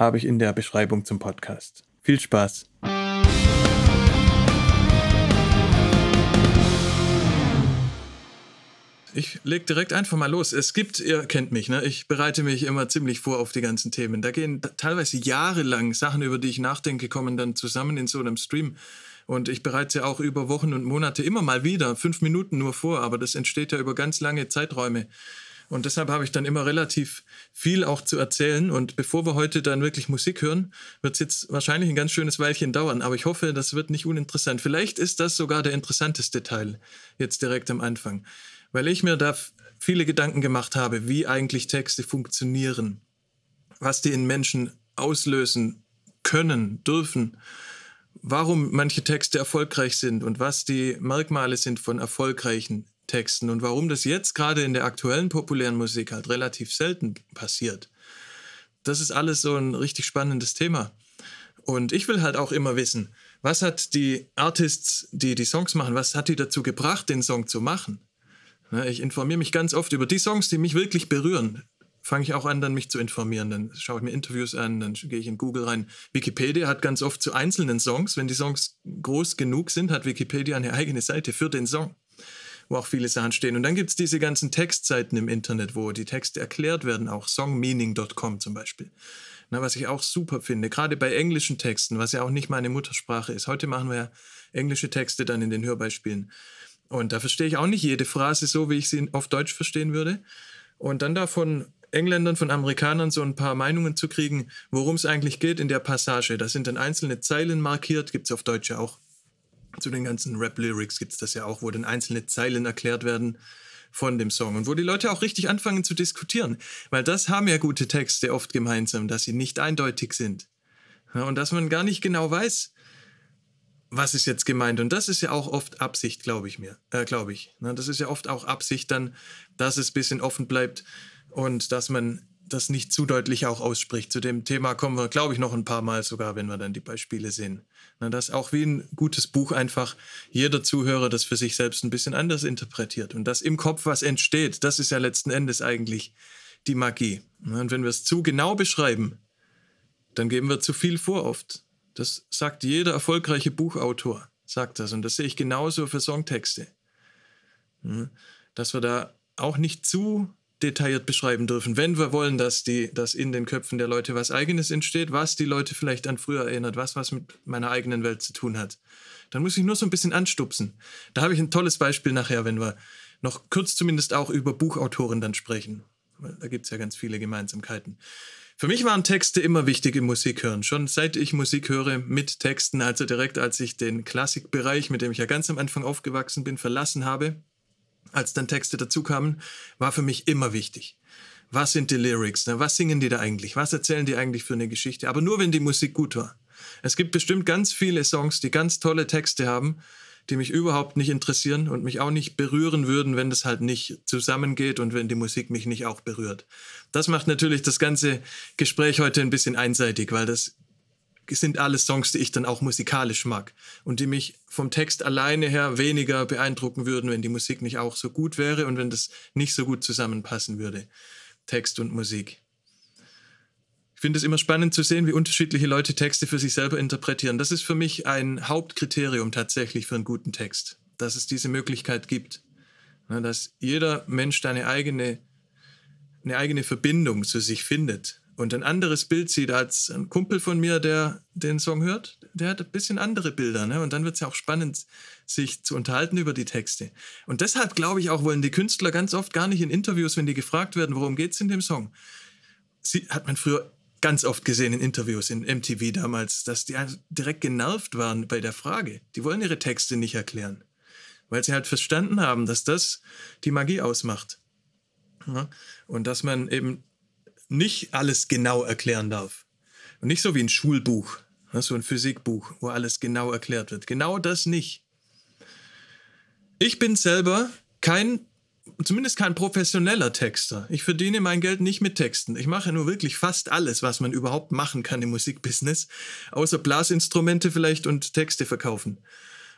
habe ich in der Beschreibung zum Podcast. Viel Spaß! Ich leg direkt einfach mal los. Es gibt, ihr kennt mich, ne? Ich bereite mich immer ziemlich vor auf die ganzen Themen. Da gehen teilweise jahrelang Sachen, über die ich nachdenke, kommen dann zusammen in so einem Stream. Und ich bereite ja auch über Wochen und Monate immer mal wieder, fünf Minuten nur vor, aber das entsteht ja über ganz lange Zeiträume. Und deshalb habe ich dann immer relativ viel auch zu erzählen. Und bevor wir heute dann wirklich Musik hören, wird es jetzt wahrscheinlich ein ganz schönes Weilchen dauern. Aber ich hoffe, das wird nicht uninteressant. Vielleicht ist das sogar der interessanteste Teil jetzt direkt am Anfang. Weil ich mir da viele Gedanken gemacht habe, wie eigentlich Texte funktionieren, was die in Menschen auslösen können, dürfen, warum manche Texte erfolgreich sind und was die Merkmale sind von erfolgreichen Texten und warum das jetzt gerade in der aktuellen populären Musik halt relativ selten passiert. Das ist alles so ein richtig spannendes Thema. Und ich will halt auch immer wissen, was hat die Artists, die die Songs machen, was hat die dazu gebracht, den Song zu machen? Ich informiere mich ganz oft über die Songs, die mich wirklich berühren. Fange ich auch an, dann mich zu informieren. Dann schaue ich mir Interviews an, dann gehe ich in Google rein. Wikipedia hat ganz oft zu einzelnen Songs, wenn die Songs groß genug sind, hat Wikipedia eine eigene Seite für den Song wo auch viele Sachen stehen. Und dann gibt es diese ganzen Textseiten im Internet, wo die Texte erklärt werden, auch songmeaning.com zum Beispiel. Na, was ich auch super finde, gerade bei englischen Texten, was ja auch nicht meine Muttersprache ist. Heute machen wir ja englische Texte dann in den Hörbeispielen. Und da verstehe ich auch nicht jede Phrase so, wie ich sie auf Deutsch verstehen würde. Und dann da von Engländern, von Amerikanern so ein paar Meinungen zu kriegen, worum es eigentlich geht in der Passage. Da sind dann einzelne Zeilen markiert, gibt es auf Deutsch ja auch zu den ganzen Rap-Lyrics gibt es das ja auch, wo dann einzelne Zeilen erklärt werden von dem Song und wo die Leute auch richtig anfangen zu diskutieren. Weil das haben ja gute Texte oft gemeinsam, dass sie nicht eindeutig sind. Und dass man gar nicht genau weiß, was ist jetzt gemeint. Und das ist ja auch oft Absicht, glaube ich mir. Äh, glaube ich. Na, das ist ja oft auch Absicht dann, dass es ein bisschen offen bleibt und dass man das nicht zu deutlich auch ausspricht. Zu dem Thema kommen wir, glaube ich, noch ein paar Mal sogar, wenn wir dann die Beispiele sehen. Na, dass auch wie ein gutes Buch einfach jeder Zuhörer das für sich selbst ein bisschen anders interpretiert. Und dass im Kopf was entsteht, das ist ja letzten Endes eigentlich die Magie. Und wenn wir es zu genau beschreiben, dann geben wir zu viel vor oft. Das sagt jeder erfolgreiche Buchautor, sagt das. Und das sehe ich genauso für Songtexte. Dass wir da auch nicht zu detailliert beschreiben dürfen, wenn wir wollen, dass, die, dass in den Köpfen der Leute was Eigenes entsteht, was die Leute vielleicht an früher erinnert, was was mit meiner eigenen Welt zu tun hat. Dann muss ich nur so ein bisschen anstupsen. Da habe ich ein tolles Beispiel nachher, wenn wir noch kurz zumindest auch über Buchautoren dann sprechen. Da gibt es ja ganz viele Gemeinsamkeiten. Für mich waren Texte immer wichtig im Musikhören. Schon seit ich Musik höre mit Texten, also direkt als ich den Klassikbereich, mit dem ich ja ganz am Anfang aufgewachsen bin, verlassen habe, als dann Texte dazu kamen, war für mich immer wichtig. Was sind die Lyrics? Ne? Was singen die da eigentlich? Was erzählen die eigentlich für eine Geschichte? Aber nur, wenn die Musik gut war. Es gibt bestimmt ganz viele Songs, die ganz tolle Texte haben, die mich überhaupt nicht interessieren und mich auch nicht berühren würden, wenn das halt nicht zusammengeht und wenn die Musik mich nicht auch berührt. Das macht natürlich das ganze Gespräch heute ein bisschen einseitig, weil das sind alles Songs, die ich dann auch musikalisch mag und die mich vom Text alleine her weniger beeindrucken würden, wenn die Musik nicht auch so gut wäre und wenn das nicht so gut zusammenpassen würde, Text und Musik. Ich finde es immer spannend zu sehen, wie unterschiedliche Leute Texte für sich selber interpretieren. Das ist für mich ein Hauptkriterium tatsächlich für einen guten Text, dass es diese Möglichkeit gibt, dass jeder Mensch eine eigene, eine eigene Verbindung zu sich findet und ein anderes Bild sieht als ein Kumpel von mir, der den Song hört, der hat ein bisschen andere Bilder. Ne? Und dann wird es ja auch spannend, sich zu unterhalten über die Texte. Und deshalb glaube ich auch, wollen die Künstler ganz oft gar nicht in Interviews, wenn die gefragt werden, worum geht es in dem Song. Sie, hat man früher ganz oft gesehen in Interviews in MTV damals, dass die direkt genervt waren bei der Frage. Die wollen ihre Texte nicht erklären, weil sie halt verstanden haben, dass das die Magie ausmacht. Und dass man eben nicht alles genau erklären darf. Und nicht so wie ein Schulbuch, So ein Physikbuch, wo alles genau erklärt wird. Genau das nicht. Ich bin selber kein, zumindest kein professioneller Texter. Ich verdiene mein Geld nicht mit Texten. Ich mache nur wirklich fast alles, was man überhaupt machen kann im Musikbusiness, außer Blasinstrumente vielleicht und Texte verkaufen.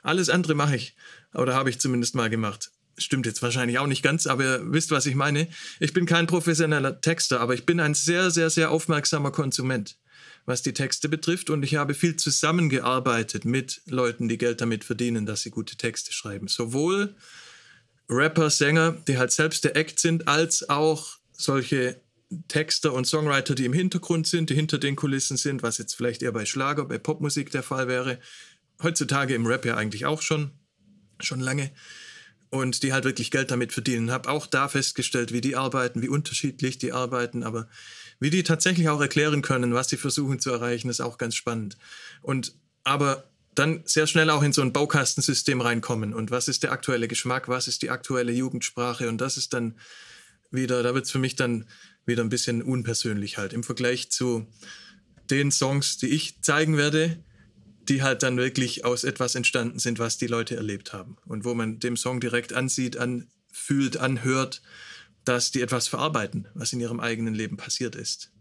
Alles andere mache ich, oder habe ich zumindest mal gemacht. Stimmt jetzt wahrscheinlich auch nicht ganz, aber ihr wisst, was ich meine. Ich bin kein professioneller Texter, aber ich bin ein sehr, sehr, sehr aufmerksamer Konsument was die Texte betrifft. Und ich habe viel zusammengearbeitet mit Leuten, die Geld damit verdienen, dass sie gute Texte schreiben. Sowohl Rapper, Sänger, die halt selbst der Act sind, als auch solche Texter und Songwriter, die im Hintergrund sind, die hinter den Kulissen sind, was jetzt vielleicht eher bei Schlager, bei Popmusik der Fall wäre. Heutzutage im Rap ja eigentlich auch schon, schon lange. Und die halt wirklich Geld damit verdienen. Habe auch da festgestellt, wie die arbeiten, wie unterschiedlich die arbeiten, aber wie die tatsächlich auch erklären können, was sie versuchen zu erreichen, ist auch ganz spannend. Und aber dann sehr schnell auch in so ein Baukastensystem reinkommen. Und was ist der aktuelle Geschmack? Was ist die aktuelle Jugendsprache? Und das ist dann wieder, da wird es für mich dann wieder ein bisschen unpersönlich halt im Vergleich zu den Songs, die ich zeigen werde, die halt dann wirklich aus etwas entstanden sind, was die Leute erlebt haben. Und wo man dem Song direkt ansieht, anfühlt, anhört dass die etwas verarbeiten, was in ihrem eigenen Leben passiert ist.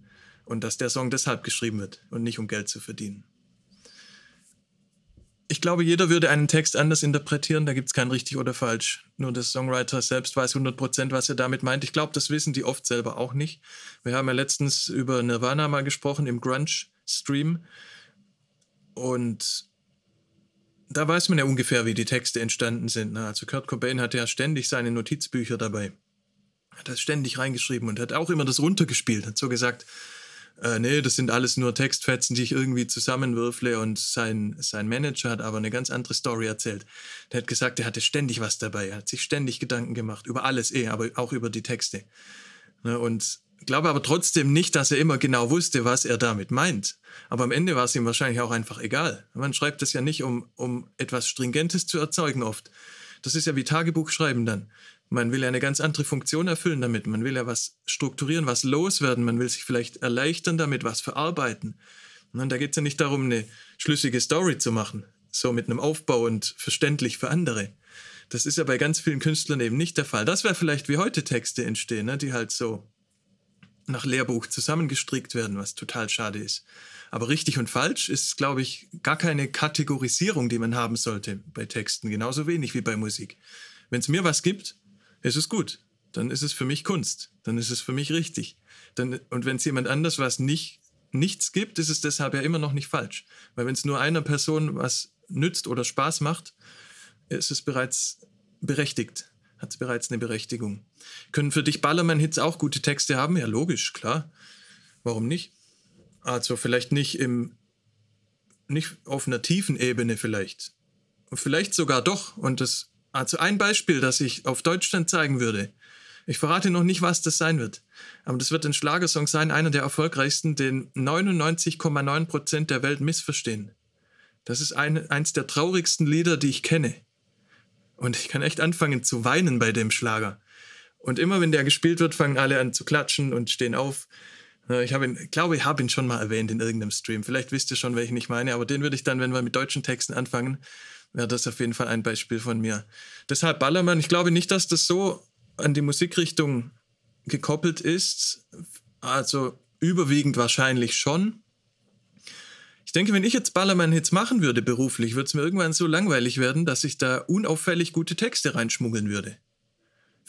Und dass der Song deshalb geschrieben wird und nicht um Geld zu verdienen. Ich glaube, jeder würde einen Text anders interpretieren, da gibt es kein richtig oder falsch. Nur der Songwriter selbst weiß 100%, was er damit meint. Ich glaube, das wissen die oft selber auch nicht. Wir haben ja letztens über Nirvana mal gesprochen im Grunge-Stream. Und da weiß man ja ungefähr, wie die Texte entstanden sind. Ne? Also Kurt Cobain hatte ja ständig seine Notizbücher dabei hat das ständig reingeschrieben und hat auch immer das runtergespielt, hat so gesagt, äh, nee, das sind alles nur Textfetzen, die ich irgendwie zusammenwürfle und sein, sein Manager hat aber eine ganz andere Story erzählt. Der hat gesagt, er hatte ständig was dabei, er hat sich ständig Gedanken gemacht, über alles eh, aber auch über die Texte. Ne, und glaube aber trotzdem nicht, dass er immer genau wusste, was er damit meint. Aber am Ende war es ihm wahrscheinlich auch einfach egal. Man schreibt das ja nicht, um, um etwas Stringentes zu erzeugen oft. Das ist ja wie Tagebuch schreiben dann. Man will ja eine ganz andere Funktion erfüllen damit. Man will ja was strukturieren, was loswerden. Man will sich vielleicht erleichtern damit, was verarbeiten. Und da geht es ja nicht darum, eine schlüssige Story zu machen, so mit einem Aufbau und verständlich für andere. Das ist ja bei ganz vielen Künstlern eben nicht der Fall. Das wäre vielleicht wie heute Texte entstehen, ne, die halt so nach Lehrbuch zusammengestrickt werden, was total schade ist. Aber richtig und falsch ist, glaube ich, gar keine Kategorisierung, die man haben sollte bei Texten, genauso wenig wie bei Musik. Wenn es mir was gibt, ist es gut. Dann ist es für mich Kunst. Dann ist es für mich richtig. Dann, und wenn es jemand anders was nicht, nichts gibt, ist es deshalb ja immer noch nicht falsch. Weil wenn es nur einer Person was nützt oder Spaß macht, ist es bereits berechtigt. Hat es bereits eine Berechtigung. Können für dich Ballermann-Hits auch gute Texte haben? Ja, logisch, klar. Warum nicht? Also vielleicht nicht im, nicht auf einer tiefen Ebene vielleicht. Vielleicht sogar doch. Und das also ein Beispiel, das ich auf Deutschland zeigen würde. Ich verrate noch nicht, was das sein wird. Aber das wird ein Schlagersong sein, einer der erfolgreichsten, den 99,9 Prozent der Welt missverstehen. Das ist ein, eins der traurigsten Lieder, die ich kenne. Und ich kann echt anfangen zu weinen bei dem Schlager. Und immer wenn der gespielt wird, fangen alle an zu klatschen und stehen auf. Ich habe ihn, glaube, ich habe ihn schon mal erwähnt in irgendeinem Stream. Vielleicht wisst ihr schon, welchen ich meine, aber den würde ich dann, wenn wir mit deutschen Texten anfangen, wäre das auf jeden Fall ein Beispiel von mir. Deshalb Ballermann, ich glaube nicht, dass das so an die Musikrichtung gekoppelt ist. Also überwiegend wahrscheinlich schon. Ich denke, wenn ich jetzt Ballermann-Hits machen würde beruflich, würde es mir irgendwann so langweilig werden, dass ich da unauffällig gute Texte reinschmuggeln würde.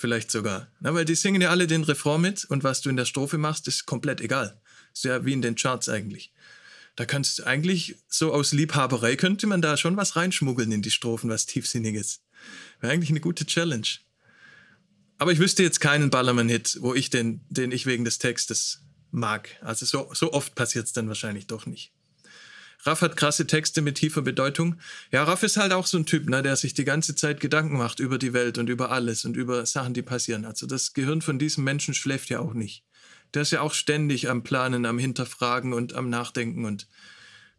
Vielleicht sogar. Na, weil die singen ja alle den Refrain mit und was du in der Strophe machst, ist komplett egal. Ist ja wie in den Charts eigentlich. Da kannst du eigentlich so aus Liebhaberei könnte man da schon was reinschmuggeln in die Strophen, was tiefsinniges. Wäre eigentlich eine gute Challenge. Aber ich wüsste jetzt keinen Ballermann-Hit, wo ich den, den ich wegen des Textes mag. Also so, so oft passiert es dann wahrscheinlich doch nicht. Raff hat krasse Texte mit tiefer Bedeutung. Ja, Raff ist halt auch so ein Typ, ne, der sich die ganze Zeit Gedanken macht über die Welt und über alles und über Sachen, die passieren. Also das Gehirn von diesem Menschen schläft ja auch nicht der ist ja auch ständig am Planen, am Hinterfragen und am Nachdenken und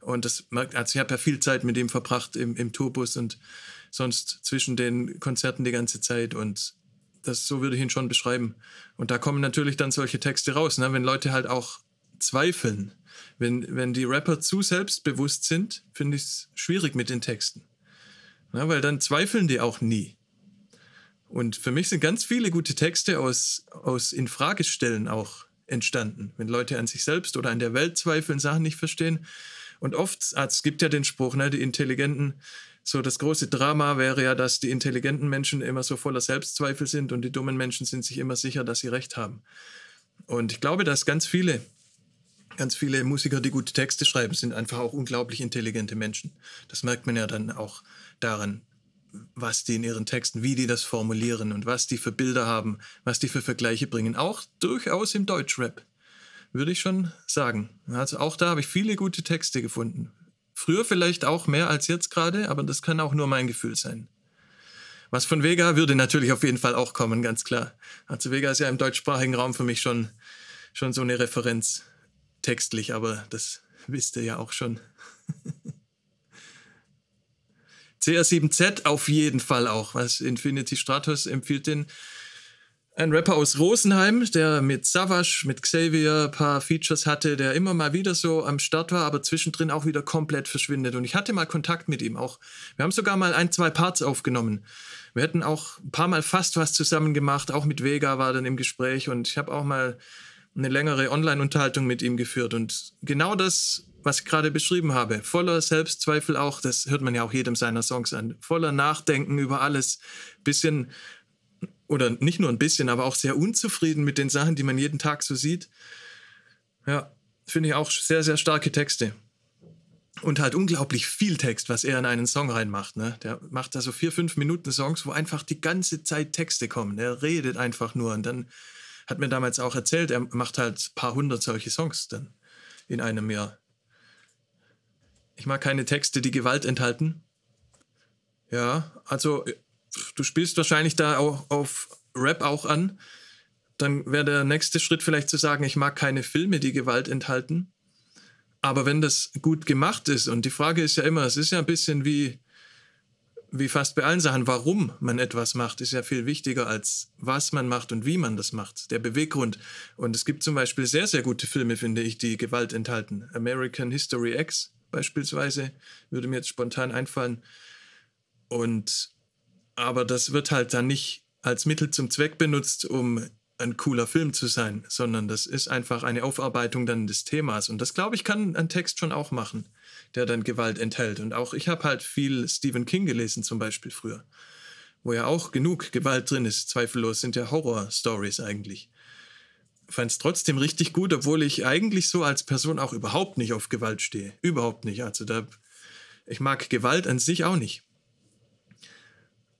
und das also ich habe ja viel Zeit mit ihm verbracht im, im Tourbus und sonst zwischen den Konzerten die ganze Zeit und das so würde ich ihn schon beschreiben. Und da kommen natürlich dann solche Texte raus, ne? wenn Leute halt auch zweifeln. Wenn, wenn die Rapper zu selbstbewusst sind, finde ich es schwierig mit den Texten. Na, weil dann zweifeln die auch nie. Und für mich sind ganz viele gute Texte aus, aus Infragestellen auch entstanden. Wenn Leute an sich selbst oder an der Welt zweifeln, Sachen nicht verstehen. Und oft, also es gibt ja den Spruch, ne, die Intelligenten, so das große Drama wäre ja, dass die intelligenten Menschen immer so voller Selbstzweifel sind und die dummen Menschen sind sich immer sicher, dass sie recht haben. Und ich glaube, dass ganz viele, ganz viele Musiker, die gute Texte schreiben, sind einfach auch unglaublich intelligente Menschen. Das merkt man ja dann auch daran, was die in ihren Texten, wie die das formulieren und was die für Bilder haben, was die für Vergleiche bringen. Auch durchaus im Deutschrap, würde ich schon sagen. Also auch da habe ich viele gute Texte gefunden. Früher vielleicht auch mehr als jetzt gerade, aber das kann auch nur mein Gefühl sein. Was von Vega würde natürlich auf jeden Fall auch kommen, ganz klar. Also Vega ist ja im deutschsprachigen Raum für mich schon, schon so eine Referenz textlich, aber das wisst ihr ja auch schon. CR7Z auf jeden Fall auch. Was Infinity Stratos empfiehlt den. Ein Rapper aus Rosenheim, der mit Savage, mit Xavier ein paar Features hatte, der immer mal wieder so am Start war, aber zwischendrin auch wieder komplett verschwindet. Und ich hatte mal Kontakt mit ihm auch. Wir haben sogar mal ein, zwei Parts aufgenommen. Wir hätten auch ein paar Mal fast was zusammen gemacht. Auch mit Vega war dann im Gespräch und ich habe auch mal eine längere Online-Unterhaltung mit ihm geführt. Und genau das was ich gerade beschrieben habe. Voller Selbstzweifel auch, das hört man ja auch jedem seiner Songs an. Voller Nachdenken über alles. Bisschen, oder nicht nur ein bisschen, aber auch sehr unzufrieden mit den Sachen, die man jeden Tag so sieht. Ja, finde ich auch sehr, sehr starke Texte. Und halt unglaublich viel Text, was er in einen Song reinmacht. Ne? Der macht da so vier, fünf Minuten Songs, wo einfach die ganze Zeit Texte kommen. Er redet einfach nur. Und dann hat mir damals auch erzählt, er macht halt ein paar hundert solche Songs dann in einem Jahr. Ich mag keine Texte, die Gewalt enthalten. Ja, also du spielst wahrscheinlich da auch auf Rap auch an. Dann wäre der nächste Schritt vielleicht zu sagen, ich mag keine Filme, die Gewalt enthalten. Aber wenn das gut gemacht ist, und die Frage ist ja immer, es ist ja ein bisschen wie, wie fast bei allen Sachen, warum man etwas macht, ist ja viel wichtiger als was man macht und wie man das macht, der Beweggrund. Und es gibt zum Beispiel sehr, sehr gute Filme, finde ich, die Gewalt enthalten. American History X beispielsweise, würde mir jetzt spontan einfallen. Und aber das wird halt dann nicht als Mittel zum Zweck benutzt, um ein cooler Film zu sein, sondern das ist einfach eine Aufarbeitung dann des Themas. Und das, glaube ich, kann ein Text schon auch machen, der dann Gewalt enthält. Und auch ich habe halt viel Stephen King gelesen, zum Beispiel früher, wo ja auch genug Gewalt drin ist. Zweifellos sind ja Horror-Stories eigentlich fand es trotzdem richtig gut, obwohl ich eigentlich so als Person auch überhaupt nicht auf Gewalt stehe. Überhaupt nicht. Also da, ich mag Gewalt an sich auch nicht.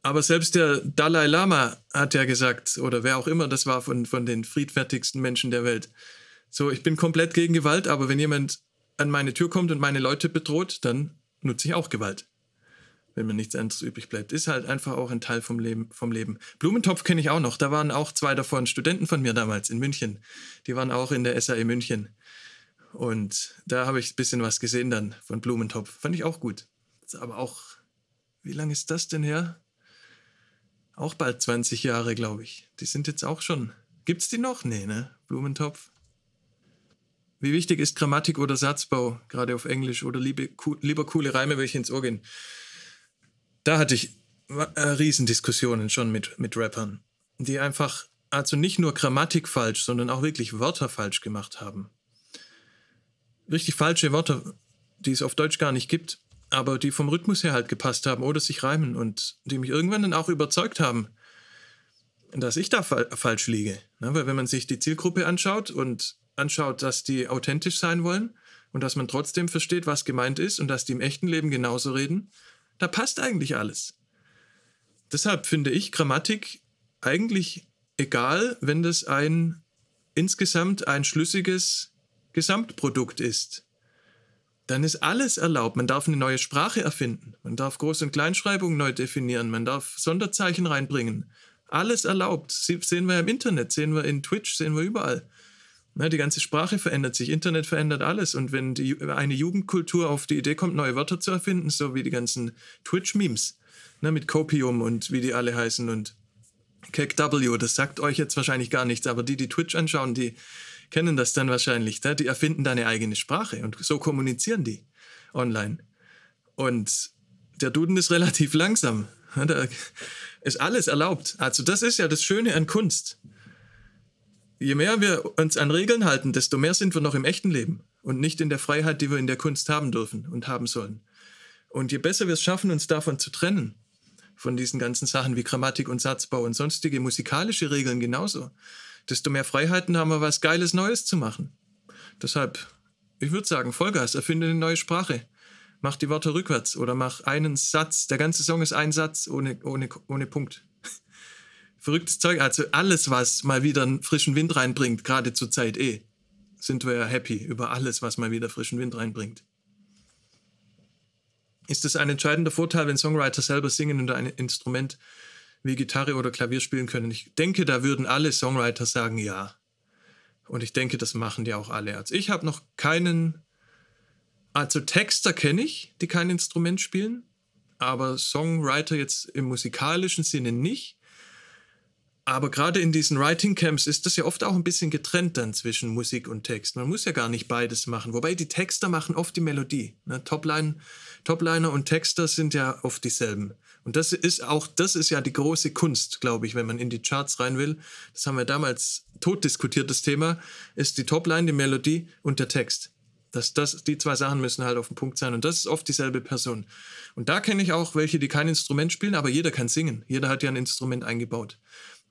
Aber selbst der Dalai Lama hat ja gesagt, oder wer auch immer das war von, von den friedfertigsten Menschen der Welt, so, ich bin komplett gegen Gewalt, aber wenn jemand an meine Tür kommt und meine Leute bedroht, dann nutze ich auch Gewalt wenn mir nichts anderes übrig bleibt. Ist halt einfach auch ein Teil vom Leben. Vom Leben. Blumentopf kenne ich auch noch. Da waren auch zwei davon Studenten von mir damals in München. Die waren auch in der SAE München. Und da habe ich ein bisschen was gesehen dann von Blumentopf. Fand ich auch gut. Aber auch, wie lange ist das denn her? Auch bald 20 Jahre, glaube ich. Die sind jetzt auch schon. Gibt's die noch? Nee, ne? Blumentopf. Wie wichtig ist Grammatik oder Satzbau, gerade auf Englisch, oder liebe, lieber coole Reime, welche ins Ohr gehen? da hatte ich äh, Riesendiskussionen schon mit, mit Rappern, die einfach also nicht nur Grammatik falsch, sondern auch wirklich Wörter falsch gemacht haben. Richtig falsche Wörter, die es auf Deutsch gar nicht gibt, aber die vom Rhythmus her halt gepasst haben oder sich reimen und die mich irgendwann dann auch überzeugt haben, dass ich da fa falsch liege. Ne? Weil wenn man sich die Zielgruppe anschaut und anschaut, dass die authentisch sein wollen und dass man trotzdem versteht, was gemeint ist und dass die im echten Leben genauso reden, da passt eigentlich alles. Deshalb finde ich Grammatik eigentlich egal, wenn das ein insgesamt ein schlüssiges Gesamtprodukt ist. Dann ist alles erlaubt. Man darf eine neue Sprache erfinden. Man darf Groß- und Kleinschreibungen neu definieren. Man darf Sonderzeichen reinbringen. Alles erlaubt. Sehen wir im Internet, sehen wir in Twitch, sehen wir überall. Na, die ganze Sprache verändert sich, Internet verändert alles. Und wenn die, eine Jugendkultur auf die Idee kommt, neue Wörter zu erfinden, so wie die ganzen Twitch-Memes ne, mit Copium und wie die alle heißen und Cake W, das sagt euch jetzt wahrscheinlich gar nichts, aber die, die Twitch anschauen, die kennen das dann wahrscheinlich. Ne? Die erfinden da eine eigene Sprache und so kommunizieren die online. Und der Duden ist relativ langsam. Da ist alles erlaubt. Also das ist ja das Schöne an Kunst. Je mehr wir uns an Regeln halten, desto mehr sind wir noch im echten Leben und nicht in der Freiheit, die wir in der Kunst haben dürfen und haben sollen. Und je besser wir es schaffen, uns davon zu trennen, von diesen ganzen Sachen wie Grammatik und Satzbau und sonstige musikalische Regeln genauso, desto mehr Freiheiten haben wir, was Geiles Neues zu machen. Deshalb, ich würde sagen, Vollgas, erfinde eine neue Sprache. Mach die Worte rückwärts oder mach einen Satz. Der ganze Song ist ein Satz ohne, ohne, ohne Punkt. Verrücktes Zeug. Also alles, was mal wieder einen frischen Wind reinbringt, gerade zur Zeit eh, sind wir ja happy über alles, was mal wieder frischen Wind reinbringt. Ist das ein entscheidender Vorteil, wenn Songwriter selber singen und ein Instrument wie Gitarre oder Klavier spielen können? Ich denke, da würden alle Songwriter sagen ja. Und ich denke, das machen die auch alle. Also ich habe noch keinen also Texter kenne ich, die kein Instrument spielen, aber Songwriter jetzt im musikalischen Sinne nicht. Aber gerade in diesen Writing Camps ist das ja oft auch ein bisschen getrennt dann zwischen Musik und Text. Man muss ja gar nicht beides machen. Wobei die Texter machen oft die Melodie. Ne? Topline, Topliner und Texter sind ja oft dieselben. Und das ist auch, das ist ja die große Kunst, glaube ich, wenn man in die Charts rein will. Das haben wir damals tot diskutiert, das Thema, ist die Topline, die Melodie und der Text. Das, das, die zwei Sachen müssen halt auf dem Punkt sein. Und das ist oft dieselbe Person. Und da kenne ich auch welche, die kein Instrument spielen, aber jeder kann singen. Jeder hat ja ein Instrument eingebaut.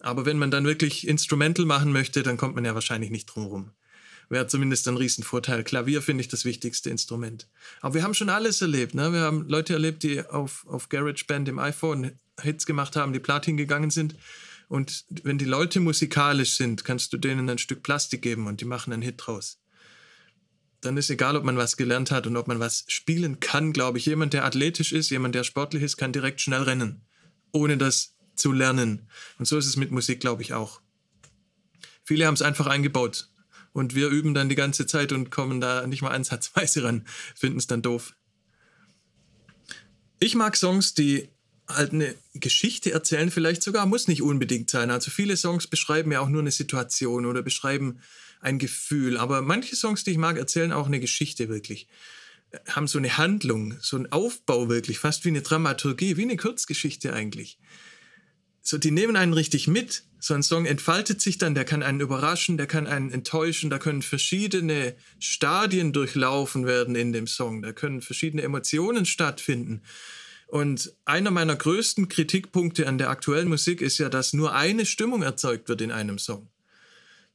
Aber wenn man dann wirklich Instrumental machen möchte, dann kommt man ja wahrscheinlich nicht drum rum. Wäre zumindest ein Riesenvorteil. Klavier finde ich das wichtigste Instrument. Aber wir haben schon alles erlebt. Ne? Wir haben Leute erlebt, die auf, auf GarageBand im iPhone Hits gemacht haben, die Platin gegangen sind. Und wenn die Leute musikalisch sind, kannst du denen ein Stück Plastik geben und die machen einen Hit draus dann ist egal, ob man was gelernt hat und ob man was spielen kann, glaube ich. Jemand, der athletisch ist, jemand, der sportlich ist, kann direkt schnell rennen, ohne das zu lernen. Und so ist es mit Musik, glaube ich, auch. Viele haben es einfach eingebaut und wir üben dann die ganze Zeit und kommen da nicht mal ansatzweise ran, finden es dann doof. Ich mag Songs, die halt eine Geschichte erzählen, vielleicht sogar, muss nicht unbedingt sein. Also viele Songs beschreiben ja auch nur eine Situation oder beschreiben ein Gefühl. Aber manche Songs, die ich mag, erzählen auch eine Geschichte wirklich. Haben so eine Handlung, so einen Aufbau wirklich, fast wie eine Dramaturgie, wie eine Kurzgeschichte eigentlich. So, die nehmen einen richtig mit. So ein Song entfaltet sich dann, der kann einen überraschen, der kann einen enttäuschen, da können verschiedene Stadien durchlaufen werden in dem Song, da können verschiedene Emotionen stattfinden. Und einer meiner größten Kritikpunkte an der aktuellen Musik ist ja, dass nur eine Stimmung erzeugt wird in einem Song.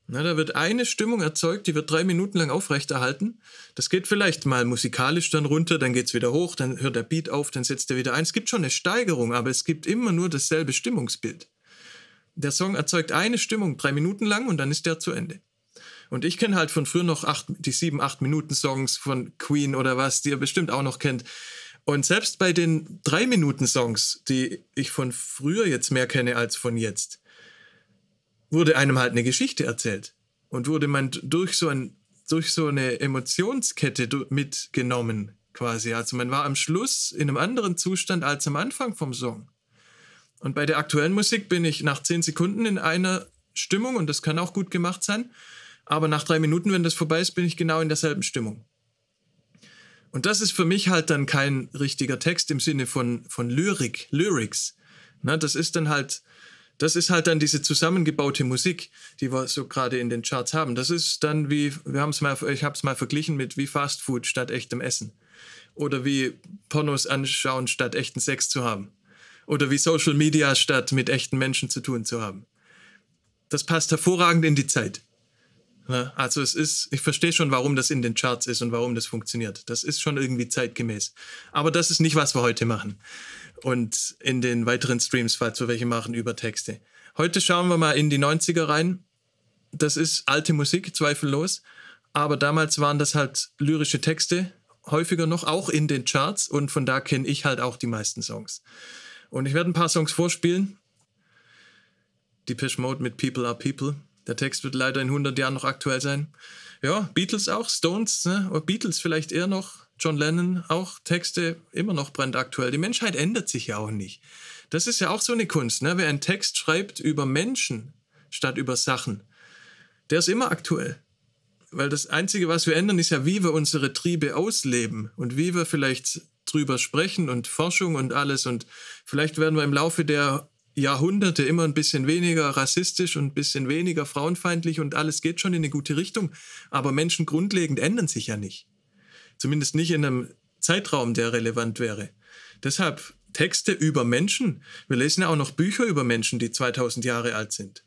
Na, da wird eine Stimmung erzeugt, die wird drei Minuten lang aufrechterhalten. Das geht vielleicht mal musikalisch dann runter, dann geht es wieder hoch, dann hört der Beat auf, dann setzt er wieder ein. Es gibt schon eine Steigerung, aber es gibt immer nur dasselbe Stimmungsbild. Der Song erzeugt eine Stimmung drei Minuten lang und dann ist der zu Ende. Und ich kenne halt von früher noch acht, die sieben, acht Minuten Songs von Queen oder was, die ihr bestimmt auch noch kennt. Und selbst bei den drei Minuten Songs, die ich von früher jetzt mehr kenne als von jetzt, wurde einem halt eine Geschichte erzählt und wurde man durch so, ein, durch so eine Emotionskette mitgenommen quasi. Also man war am Schluss in einem anderen Zustand als am Anfang vom Song. Und bei der aktuellen Musik bin ich nach zehn Sekunden in einer Stimmung und das kann auch gut gemacht sein. Aber nach drei Minuten, wenn das vorbei ist, bin ich genau in derselben Stimmung. Und das ist für mich halt dann kein richtiger Text im Sinne von, von Lyrik, Lyrics. Na, das ist dann halt das ist halt dann diese zusammengebaute Musik, die wir so gerade in den Charts haben. Das ist dann wie, wir haben es mal, ich habe es mal verglichen mit wie Fast Food statt echtem Essen. Oder wie Pornos anschauen statt echten Sex zu haben. Oder wie Social Media statt mit echten Menschen zu tun zu haben. Das passt hervorragend in die Zeit. Also es ist, ich verstehe schon, warum das in den Charts ist und warum das funktioniert. Das ist schon irgendwie zeitgemäß. Aber das ist nicht, was wir heute machen und in den weiteren Streams, falls wir welche machen, über Texte. Heute schauen wir mal in die 90er rein. Das ist alte Musik, zweifellos. Aber damals waren das halt lyrische Texte, häufiger noch, auch in den Charts. Und von da kenne ich halt auch die meisten Songs. Und ich werde ein paar Songs vorspielen. Depeche Mode mit People Are People. Der Text wird leider in 100 Jahren noch aktuell sein. Ja, Beatles auch, Stones, ne? oder Beatles vielleicht eher noch. John Lennon auch Texte immer noch brandaktuell. Die Menschheit ändert sich ja auch nicht. Das ist ja auch so eine Kunst. Ne? Wer einen Text schreibt über Menschen statt über Sachen, der ist immer aktuell. weil das Einzige, was wir ändern, ist ja, wie wir unsere Triebe ausleben und wie wir vielleicht drüber sprechen und Forschung und alles. Und vielleicht werden wir im Laufe der Jahrhunderte immer ein bisschen weniger rassistisch und ein bisschen weniger frauenfeindlich und alles geht schon in eine gute Richtung. Aber Menschen grundlegend ändern sich ja nicht. Zumindest nicht in einem Zeitraum, der relevant wäre. Deshalb Texte über Menschen. Wir lesen ja auch noch Bücher über Menschen, die 2000 Jahre alt sind.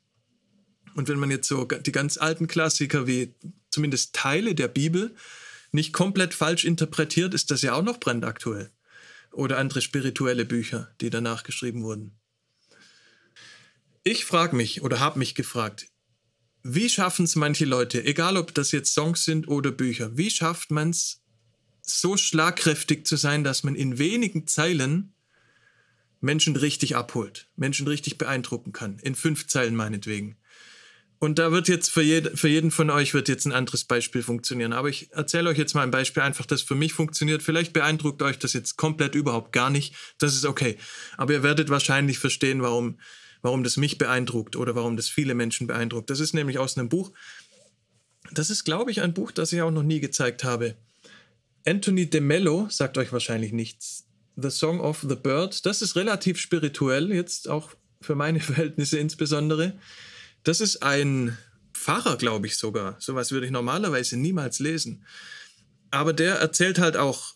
Und wenn man jetzt so die ganz alten Klassiker wie zumindest Teile der Bibel nicht komplett falsch interpretiert, ist das ja auch noch brandaktuell. Oder andere spirituelle Bücher, die danach geschrieben wurden. Ich frage mich oder habe mich gefragt, wie schaffen es manche Leute, egal ob das jetzt Songs sind oder Bücher, wie schafft man es, so schlagkräftig zu sein, dass man in wenigen Zeilen Menschen richtig abholt, Menschen richtig beeindrucken kann, in fünf Zeilen meinetwegen. Und da wird jetzt für, jed für jeden von euch wird jetzt ein anderes Beispiel funktionieren. Aber ich erzähle euch jetzt mal ein Beispiel einfach, das für mich funktioniert. Vielleicht beeindruckt euch das jetzt komplett überhaupt gar nicht. Das ist okay. Aber ihr werdet wahrscheinlich verstehen, warum, warum das mich beeindruckt oder warum das viele Menschen beeindruckt. Das ist nämlich aus einem Buch. Das ist, glaube ich, ein Buch, das ich auch noch nie gezeigt habe. Anthony de Mello sagt euch wahrscheinlich nichts. The Song of the Bird. Das ist relativ spirituell, jetzt auch für meine Verhältnisse insbesondere. Das ist ein Pfarrer, glaube ich sogar. Sowas würde ich normalerweise niemals lesen. Aber der erzählt halt auch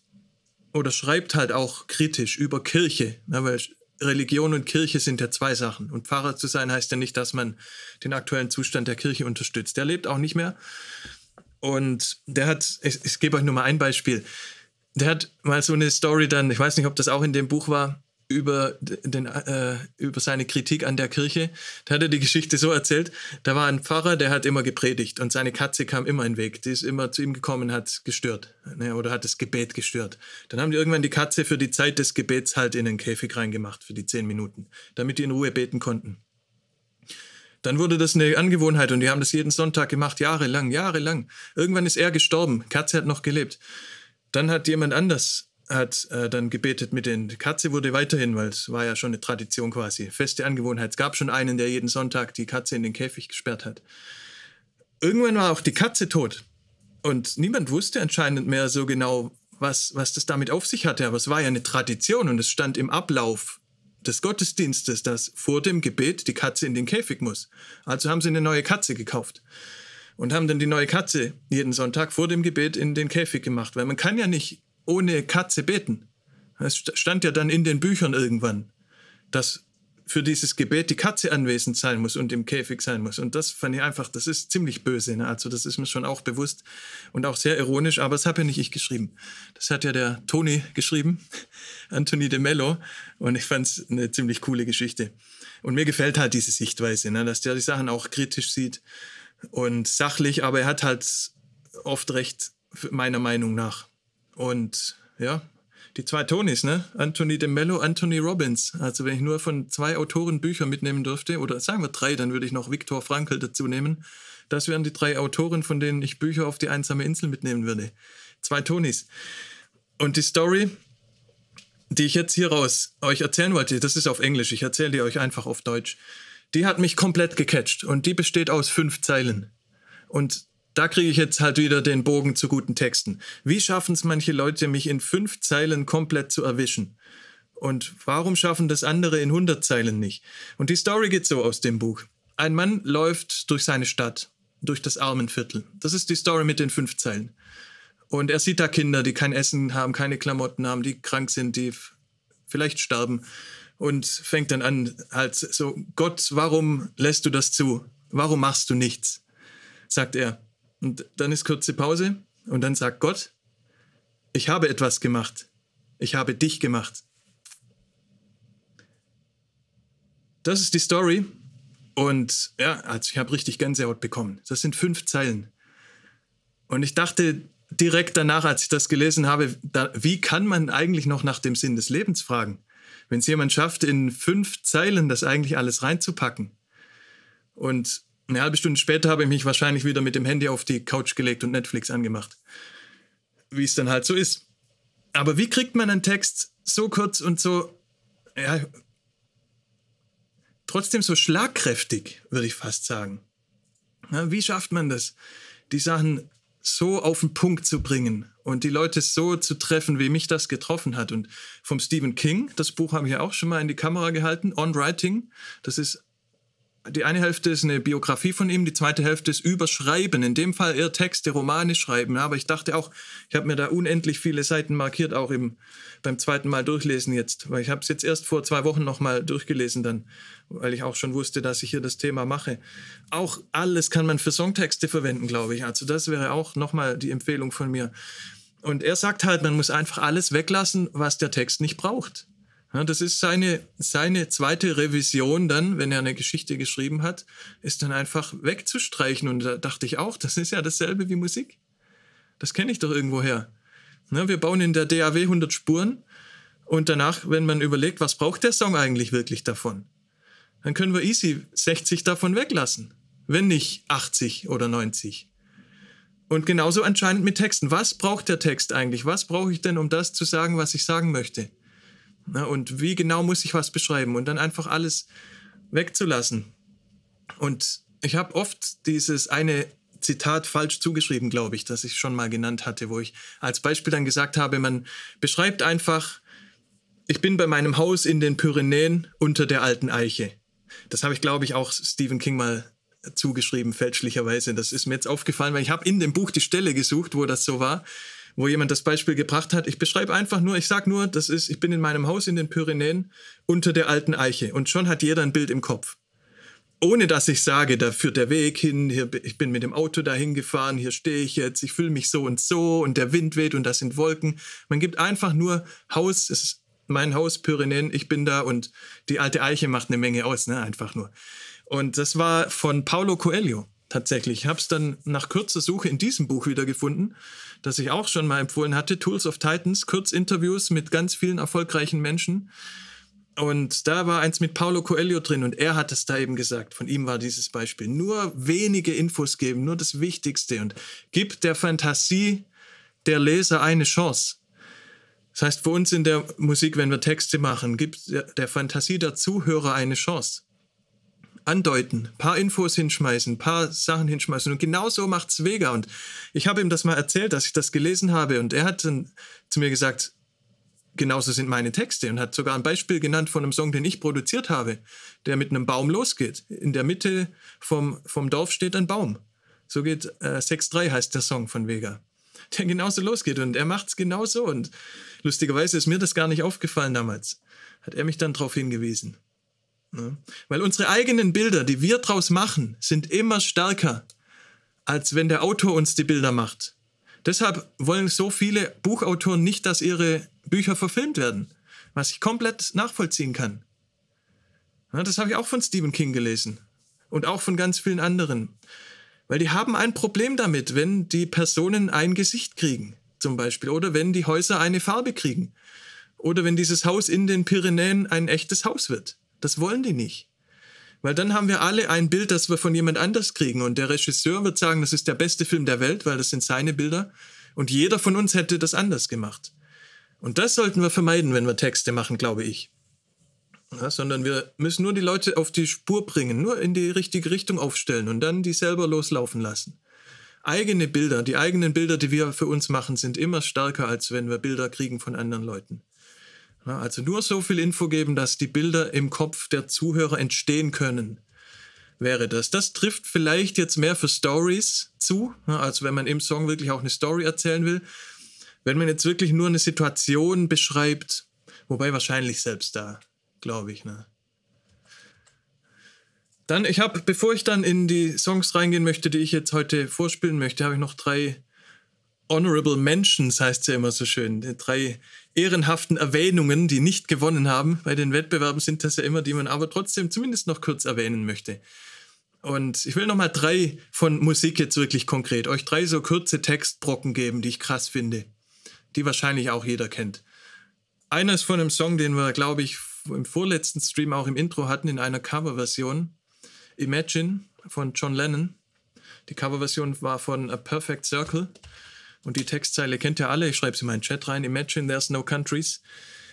oder schreibt halt auch kritisch über Kirche. Ne, weil Religion und Kirche sind ja zwei Sachen. Und Pfarrer zu sein heißt ja nicht, dass man den aktuellen Zustand der Kirche unterstützt. Der lebt auch nicht mehr. Und der hat, ich, ich gebe euch nur mal ein Beispiel. Der hat mal so eine Story dann, ich weiß nicht, ob das auch in dem Buch war, über, den, äh, über seine Kritik an der Kirche. Da hat er die Geschichte so erzählt, da war ein Pfarrer, der hat immer gepredigt und seine Katze kam immer in den Weg. Die ist immer zu ihm gekommen, hat gestört ne, oder hat das Gebet gestört. Dann haben die irgendwann die Katze für die Zeit des Gebets halt in den Käfig reingemacht, für die zehn Minuten, damit die in Ruhe beten konnten. Dann wurde das eine Angewohnheit und die haben das jeden Sonntag gemacht, jahrelang, jahrelang. Irgendwann ist er gestorben, Katze hat noch gelebt. Dann hat jemand anders hat äh, dann gebetet mit den die Katze wurde weiterhin, weil es war ja schon eine Tradition quasi, feste Angewohnheit. Es gab schon einen, der jeden Sonntag die Katze in den Käfig gesperrt hat. Irgendwann war auch die Katze tot und niemand wusste anscheinend mehr so genau, was, was das damit auf sich hatte. Aber es war ja eine Tradition und es stand im Ablauf des Gottesdienstes, dass vor dem Gebet die Katze in den Käfig muss. Also haben sie eine neue Katze gekauft und haben dann die neue Katze jeden Sonntag vor dem Gebet in den Käfig gemacht, weil man kann ja nicht ohne Katze beten. Es stand ja dann in den Büchern irgendwann, dass für dieses Gebet die Katze anwesend sein muss und im Käfig sein muss. Und das fand ich einfach, das ist ziemlich böse. Ne? Also das ist mir schon auch bewusst und auch sehr ironisch, aber das habe ja nicht ich geschrieben. Das hat ja der Toni geschrieben, Anthony de Mello. Und ich fand es eine ziemlich coole Geschichte. Und mir gefällt halt diese Sichtweise, ne? dass der die Sachen auch kritisch sieht und sachlich, aber er hat halt oft recht, meiner Meinung nach. Und ja, die zwei Tonys, ne? Anthony de Mello, Anthony Robbins. Also wenn ich nur von zwei Autoren Bücher mitnehmen dürfte, oder sagen wir drei, dann würde ich noch Viktor Frankl dazu nehmen. Das wären die drei Autoren, von denen ich Bücher auf die einsame Insel mitnehmen würde. Zwei Tonys. Und die Story, die ich jetzt hier raus euch erzählen wollte, das ist auf Englisch, ich erzähle die euch einfach auf Deutsch. Die hat mich komplett gecatcht und die besteht aus fünf Zeilen. Und da kriege ich jetzt halt wieder den Bogen zu guten Texten. Wie schaffen es manche Leute, mich in fünf Zeilen komplett zu erwischen? Und warum schaffen das andere in 100 Zeilen nicht? Und die Story geht so aus dem Buch. Ein Mann läuft durch seine Stadt, durch das Armenviertel. Das ist die Story mit den fünf Zeilen. Und er sieht da Kinder, die kein Essen haben, keine Klamotten haben, die krank sind, die vielleicht sterben. Und fängt dann an, halt so, Gott, warum lässt du das zu? Warum machst du nichts? Sagt er. Und dann ist kurze Pause und dann sagt Gott, ich habe etwas gemacht. Ich habe dich gemacht. Das ist die Story. Und ja, also ich habe richtig Gänsehaut bekommen. Das sind fünf Zeilen. Und ich dachte direkt danach, als ich das gelesen habe, da, wie kann man eigentlich noch nach dem Sinn des Lebens fragen? Wenn es jemand schafft, in fünf Zeilen das eigentlich alles reinzupacken. Und eine halbe Stunde später habe ich mich wahrscheinlich wieder mit dem Handy auf die Couch gelegt und Netflix angemacht. Wie es dann halt so ist. Aber wie kriegt man einen Text so kurz und so, ja, trotzdem so schlagkräftig, würde ich fast sagen? Ja, wie schafft man das, die Sachen so auf den Punkt zu bringen und die Leute so zu treffen, wie mich das getroffen hat. Und vom Stephen King, das Buch habe ich ja auch schon mal in die Kamera gehalten, On Writing, das ist die eine Hälfte ist eine Biografie von ihm, die zweite Hälfte ist Überschreiben. In dem Fall eher Texte, Romane schreiben. Aber ich dachte auch, ich habe mir da unendlich viele Seiten markiert, auch im, beim zweiten Mal durchlesen jetzt. Weil ich habe es jetzt erst vor zwei Wochen nochmal durchgelesen dann, weil ich auch schon wusste, dass ich hier das Thema mache. Auch alles kann man für Songtexte verwenden, glaube ich. Also das wäre auch nochmal die Empfehlung von mir. Und er sagt halt, man muss einfach alles weglassen, was der Text nicht braucht. Ja, das ist seine, seine zweite Revision dann, wenn er eine Geschichte geschrieben hat, ist dann einfach wegzustreichen. Und da dachte ich auch, das ist ja dasselbe wie Musik. Das kenne ich doch irgendwoher. Ja, wir bauen in der DAW 100 Spuren und danach, wenn man überlegt, was braucht der Song eigentlich wirklich davon, dann können wir easy 60 davon weglassen, wenn nicht 80 oder 90. Und genauso anscheinend mit Texten. Was braucht der Text eigentlich? Was brauche ich denn, um das zu sagen, was ich sagen möchte? Na, und wie genau muss ich was beschreiben und dann einfach alles wegzulassen. Und ich habe oft dieses eine Zitat falsch zugeschrieben, glaube ich, das ich schon mal genannt hatte, wo ich als Beispiel dann gesagt habe, man beschreibt einfach, ich bin bei meinem Haus in den Pyrenäen unter der alten Eiche. Das habe ich, glaube ich, auch Stephen King mal zugeschrieben, fälschlicherweise. Das ist mir jetzt aufgefallen, weil ich habe in dem Buch die Stelle gesucht, wo das so war wo jemand das Beispiel gebracht hat. Ich beschreibe einfach nur, ich sage nur, das ist, ich bin in meinem Haus in den Pyrenäen unter der alten Eiche und schon hat jeder ein Bild im Kopf. Ohne dass ich sage, da führt der Weg hin, hier, ich bin mit dem Auto dahin gefahren, hier stehe ich jetzt, ich fühle mich so und so und der Wind weht und das sind Wolken. Man gibt einfach nur Haus, es ist mein Haus, Pyrenäen, ich bin da und die alte Eiche macht eine Menge aus, ne? einfach nur. Und das war von Paulo Coelho tatsächlich. Ich habe es dann nach kurzer Suche in diesem Buch wieder gefunden, das ich auch schon mal empfohlen hatte, Tools of Titans, Kurzinterviews mit ganz vielen erfolgreichen Menschen. Und da war eins mit Paulo Coelho drin und er hat es da eben gesagt. Von ihm war dieses Beispiel. Nur wenige Infos geben, nur das Wichtigste und gibt der Fantasie der Leser eine Chance. Das heißt, für uns in der Musik, wenn wir Texte machen, gibt der, der Fantasie der Zuhörer eine Chance andeuten, paar Infos hinschmeißen, paar Sachen hinschmeißen. Und genau so macht's Vega. Und ich habe ihm das mal erzählt, dass ich das gelesen habe. Und er hat dann zu mir gesagt, genauso sind meine Texte. Und hat sogar ein Beispiel genannt von einem Song, den ich produziert habe, der mit einem Baum losgeht. In der Mitte vom, vom Dorf steht ein Baum. So geht äh, 6.3 heißt der Song von Vega. Der genauso losgeht. Und er macht's genauso. Und lustigerweise ist mir das gar nicht aufgefallen damals. Hat er mich dann darauf hingewiesen. Ne? Weil unsere eigenen Bilder, die wir draus machen, sind immer stärker, als wenn der Autor uns die Bilder macht. Deshalb wollen so viele Buchautoren nicht, dass ihre Bücher verfilmt werden, was ich komplett nachvollziehen kann. Das habe ich auch von Stephen King gelesen und auch von ganz vielen anderen. Weil die haben ein Problem damit, wenn die Personen ein Gesicht kriegen, zum Beispiel, oder wenn die Häuser eine Farbe kriegen, oder wenn dieses Haus in den Pyrenäen ein echtes Haus wird. Das wollen die nicht. Weil dann haben wir alle ein Bild, das wir von jemand anders kriegen. Und der Regisseur wird sagen, das ist der beste Film der Welt, weil das sind seine Bilder. Und jeder von uns hätte das anders gemacht. Und das sollten wir vermeiden, wenn wir Texte machen, glaube ich. Ja, sondern wir müssen nur die Leute auf die Spur bringen, nur in die richtige Richtung aufstellen und dann die selber loslaufen lassen. Eigene Bilder, die eigenen Bilder, die wir für uns machen, sind immer stärker, als wenn wir Bilder kriegen von anderen Leuten. Also nur so viel Info geben, dass die Bilder im Kopf der Zuhörer entstehen können, wäre das. Das trifft vielleicht jetzt mehr für Stories zu, also wenn man im Song wirklich auch eine Story erzählen will. Wenn man jetzt wirklich nur eine Situation beschreibt, wobei wahrscheinlich selbst da, glaube ich. Ne? Dann, ich habe, bevor ich dann in die Songs reingehen möchte, die ich jetzt heute vorspielen möchte, habe ich noch drei Honorable Mentions, heißt es ja immer so schön. Drei ehrenhaften Erwähnungen, die nicht gewonnen haben. Bei den Wettbewerben sind das ja immer, die man aber trotzdem zumindest noch kurz erwähnen möchte. Und ich will nochmal drei von Musik jetzt wirklich konkret, euch drei so kurze Textbrocken geben, die ich krass finde, die wahrscheinlich auch jeder kennt. Einer ist von einem Song, den wir, glaube ich, im vorletzten Stream auch im Intro hatten, in einer Coverversion. Imagine von John Lennon. Die Coverversion war von A Perfect Circle. Und die Textzeile kennt ihr alle. Ich schreibe sie mal in den Chat rein. Imagine there's no countries.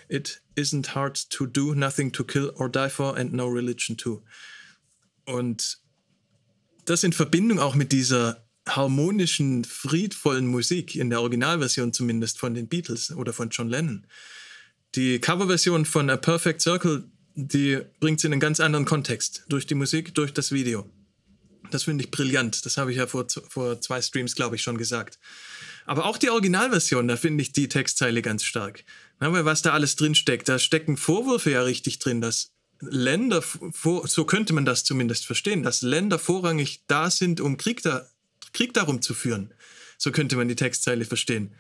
It isn't hard to do, nothing to kill or die for and no religion too. Und das in Verbindung auch mit dieser harmonischen, friedvollen Musik, in der Originalversion zumindest von den Beatles oder von John Lennon. Die Coverversion von A Perfect Circle, die bringt sie in einen ganz anderen Kontext. Durch die Musik, durch das Video. Das finde ich brillant. Das habe ich ja vor, vor zwei Streams, glaube ich, schon gesagt. Aber auch die Originalversion, da finde ich die Textzeile ganz stark. Na, weil was da alles drin steckt, da stecken Vorwürfe ja richtig drin, dass Länder, so könnte man das zumindest verstehen, dass Länder vorrangig da sind, um Krieg, da, Krieg darum zu führen. So könnte man die Textzeile verstehen.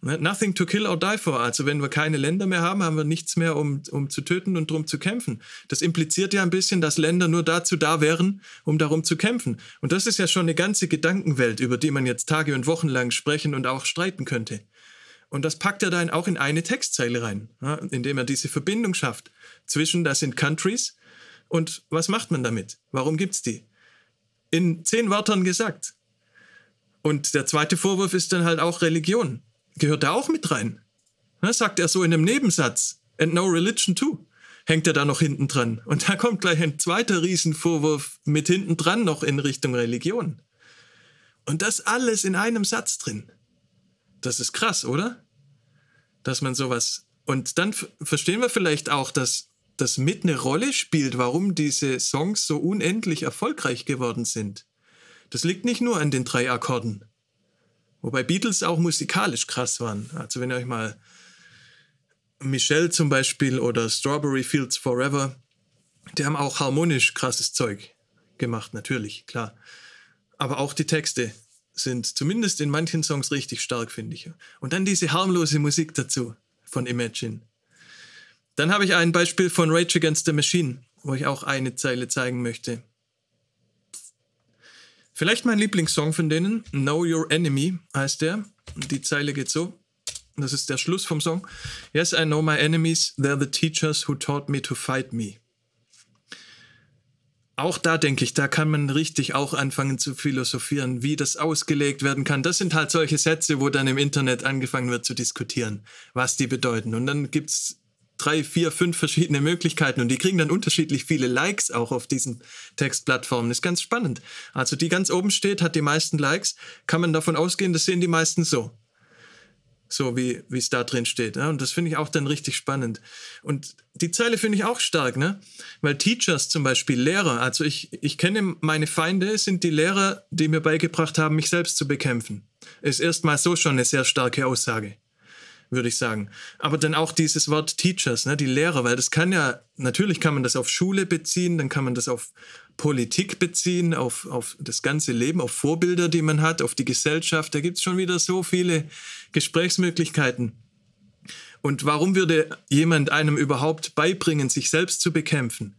Ne, nothing to kill or die for. Also wenn wir keine Länder mehr haben, haben wir nichts mehr, um, um zu töten und drum zu kämpfen. Das impliziert ja ein bisschen, dass Länder nur dazu da wären, um darum zu kämpfen. Und das ist ja schon eine ganze Gedankenwelt, über die man jetzt Tage und Wochen lang sprechen und auch streiten könnte. Und das packt er dann auch in eine Textzeile rein, ja, indem er diese Verbindung schafft zwischen, das sind Countries und was macht man damit? Warum gibt's die? In zehn Wörtern gesagt. Und der zweite Vorwurf ist dann halt auch Religion gehört da auch mit rein. Na, sagt er so in einem Nebensatz. And no religion too. Hängt er da noch hinten dran. Und da kommt gleich ein zweiter Riesenvorwurf mit hinten dran noch in Richtung Religion. Und das alles in einem Satz drin. Das ist krass, oder? Dass man sowas. Und dann verstehen wir vielleicht auch, dass das mit eine Rolle spielt, warum diese Songs so unendlich erfolgreich geworden sind. Das liegt nicht nur an den drei Akkorden. Wobei Beatles auch musikalisch krass waren. Also wenn ihr euch mal Michelle zum Beispiel oder Strawberry Fields Forever, die haben auch harmonisch krasses Zeug gemacht, natürlich, klar. Aber auch die Texte sind zumindest in manchen Songs richtig stark, finde ich. Und dann diese harmlose Musik dazu von Imagine. Dann habe ich ein Beispiel von Rage Against the Machine, wo ich auch eine Zeile zeigen möchte. Vielleicht mein Lieblingssong von denen, Know Your Enemy heißt der. Die Zeile geht so. Das ist der Schluss vom Song. Yes, I know my enemies. They're the teachers who taught me to fight me. Auch da denke ich, da kann man richtig auch anfangen zu philosophieren, wie das ausgelegt werden kann. Das sind halt solche Sätze, wo dann im Internet angefangen wird zu diskutieren, was die bedeuten. Und dann gibt es drei, vier, fünf verschiedene Möglichkeiten und die kriegen dann unterschiedlich viele Likes auch auf diesen Textplattformen. Ist ganz spannend. Also die ganz oben steht, hat die meisten Likes, kann man davon ausgehen, das sehen die meisten so. So wie es da drin steht. Ja? Und das finde ich auch dann richtig spannend. Und die Zeile finde ich auch stark, ne? Weil Teachers zum Beispiel, Lehrer, also ich, ich kenne meine Feinde, sind die Lehrer, die mir beigebracht haben, mich selbst zu bekämpfen. Ist erstmal so schon eine sehr starke Aussage würde ich sagen. Aber dann auch dieses Wort Teachers, ne, die Lehrer, weil das kann ja, natürlich kann man das auf Schule beziehen, dann kann man das auf Politik beziehen, auf, auf das ganze Leben, auf Vorbilder, die man hat, auf die Gesellschaft. Da gibt es schon wieder so viele Gesprächsmöglichkeiten. Und warum würde jemand einem überhaupt beibringen, sich selbst zu bekämpfen?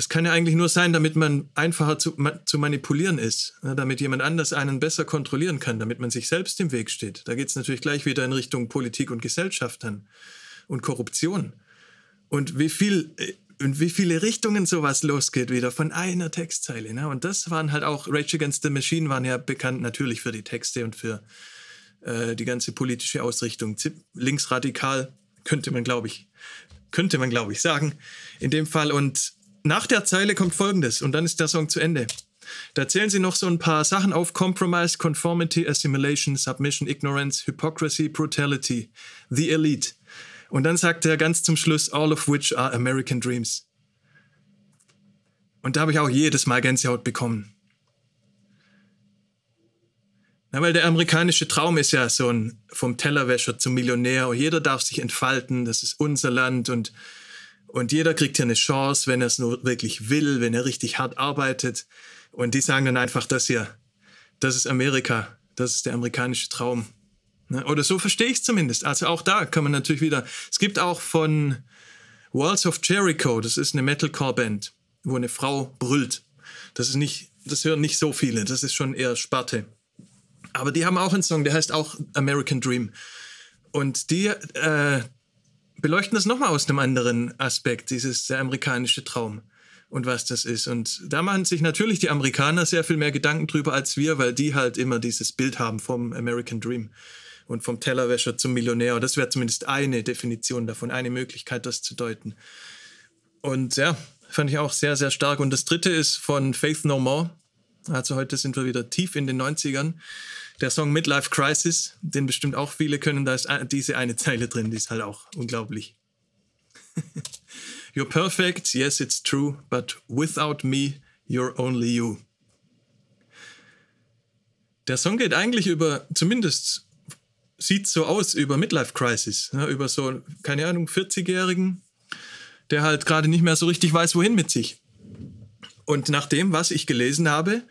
Das kann ja eigentlich nur sein, damit man einfacher zu, zu manipulieren ist, ne, damit jemand anders einen besser kontrollieren kann, damit man sich selbst im Weg steht. Da geht es natürlich gleich wieder in Richtung Politik und Gesellschaft dann und Korruption. Und wie viel in wie viele Richtungen sowas losgeht wieder von einer Textzeile. Ne? Und das waren halt auch Rage Against the Machine waren ja bekannt natürlich für die Texte und für äh, die ganze politische Ausrichtung. Linksradikal könnte man glaube ich könnte man glaube ich sagen in dem Fall und nach der Zeile kommt folgendes und dann ist der Song zu Ende. Da zählen sie noch so ein paar Sachen auf: Compromise, Conformity, Assimilation, Submission, Ignorance, Hypocrisy, Brutality, The Elite. Und dann sagt er ganz zum Schluss: All of which are American Dreams. Und da habe ich auch jedes Mal Gänsehaut bekommen. Na, weil der amerikanische Traum ist ja so ein vom Tellerwäscher zum Millionär. Jeder darf sich entfalten, das ist unser Land und und jeder kriegt hier eine Chance, wenn er es nur wirklich will, wenn er richtig hart arbeitet. Und die sagen dann einfach das hier, das ist Amerika, das ist der amerikanische Traum. Ne? Oder so verstehe ich es zumindest. Also auch da kann man natürlich wieder, es gibt auch von Walls of Jericho, das ist eine Metalcore-Band, wo eine Frau brüllt. Das ist nicht, das hören nicht so viele, das ist schon eher Sparte. Aber die haben auch einen Song, der heißt auch American Dream. Und die, äh, beleuchten das nochmal aus einem anderen Aspekt, dieses der amerikanische Traum und was das ist. Und da machen sich natürlich die Amerikaner sehr viel mehr Gedanken drüber als wir, weil die halt immer dieses Bild haben vom American Dream und vom Tellerwäscher zum Millionär. Das wäre zumindest eine Definition davon, eine Möglichkeit, das zu deuten. Und ja, fand ich auch sehr, sehr stark. Und das dritte ist von Faith No More. Also heute sind wir wieder tief in den 90ern. Der Song Midlife Crisis, den bestimmt auch viele können, da ist diese eine Zeile drin, die ist halt auch unglaublich. you're perfect, yes, it's true, but without me, you're only you. Der Song geht eigentlich über, zumindest sieht so aus, über Midlife Crisis, ne, über so, keine Ahnung, 40-Jährigen, der halt gerade nicht mehr so richtig weiß, wohin mit sich. Und nach dem, was ich gelesen habe,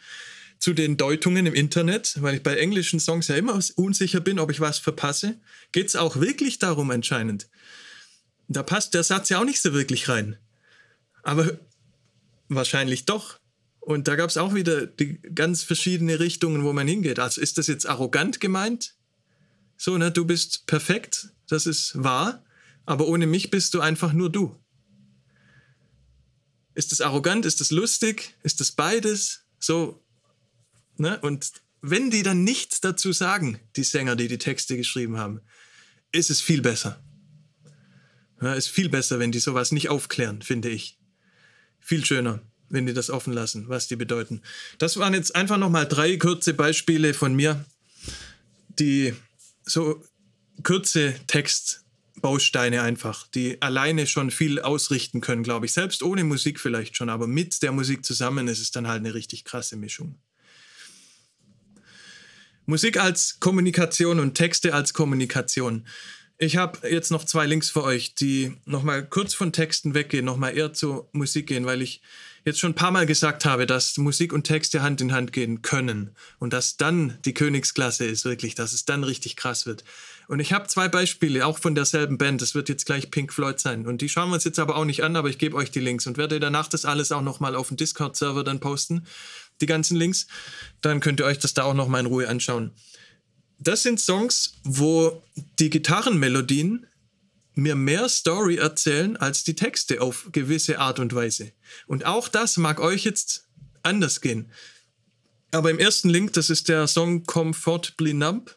zu den Deutungen im Internet, weil ich bei englischen Songs ja immer unsicher bin, ob ich was verpasse, geht es auch wirklich darum anscheinend. Da passt der Satz ja auch nicht so wirklich rein. Aber wahrscheinlich doch. Und da gab es auch wieder die ganz verschiedene Richtungen, wo man hingeht. Also ist das jetzt arrogant gemeint? So, ne, du bist perfekt, das ist wahr, aber ohne mich bist du einfach nur du. Ist das arrogant? Ist das lustig? Ist das beides? So, ne? Und wenn die dann nichts dazu sagen, die Sänger, die die Texte geschrieben haben, ist es viel besser. Ja, ist viel besser, wenn die sowas nicht aufklären, finde ich. Viel schöner, wenn die das offen lassen, was die bedeuten. Das waren jetzt einfach nochmal drei kurze Beispiele von mir, die so kurze Text Bausteine einfach, die alleine schon viel ausrichten können, glaube ich. Selbst ohne Musik vielleicht schon, aber mit der Musik zusammen ist es dann halt eine richtig krasse Mischung. Musik als Kommunikation und Texte als Kommunikation. Ich habe jetzt noch zwei Links für euch, die nochmal kurz von Texten weggehen, nochmal eher zur Musik gehen, weil ich jetzt schon ein paar Mal gesagt habe, dass Musik und Texte Hand in Hand gehen können und dass dann die Königsklasse ist, wirklich, dass es dann richtig krass wird. Und ich habe zwei Beispiele, auch von derselben Band. Das wird jetzt gleich Pink Floyd sein. Und die schauen wir uns jetzt aber auch nicht an, aber ich gebe euch die Links und werde danach das alles auch nochmal auf dem Discord-Server dann posten, die ganzen Links. Dann könnt ihr euch das da auch nochmal in Ruhe anschauen. Das sind Songs, wo die Gitarrenmelodien mir mehr Story erzählen als die Texte auf gewisse Art und Weise. Und auch das mag euch jetzt anders gehen. Aber im ersten Link, das ist der Song Comfortably Numb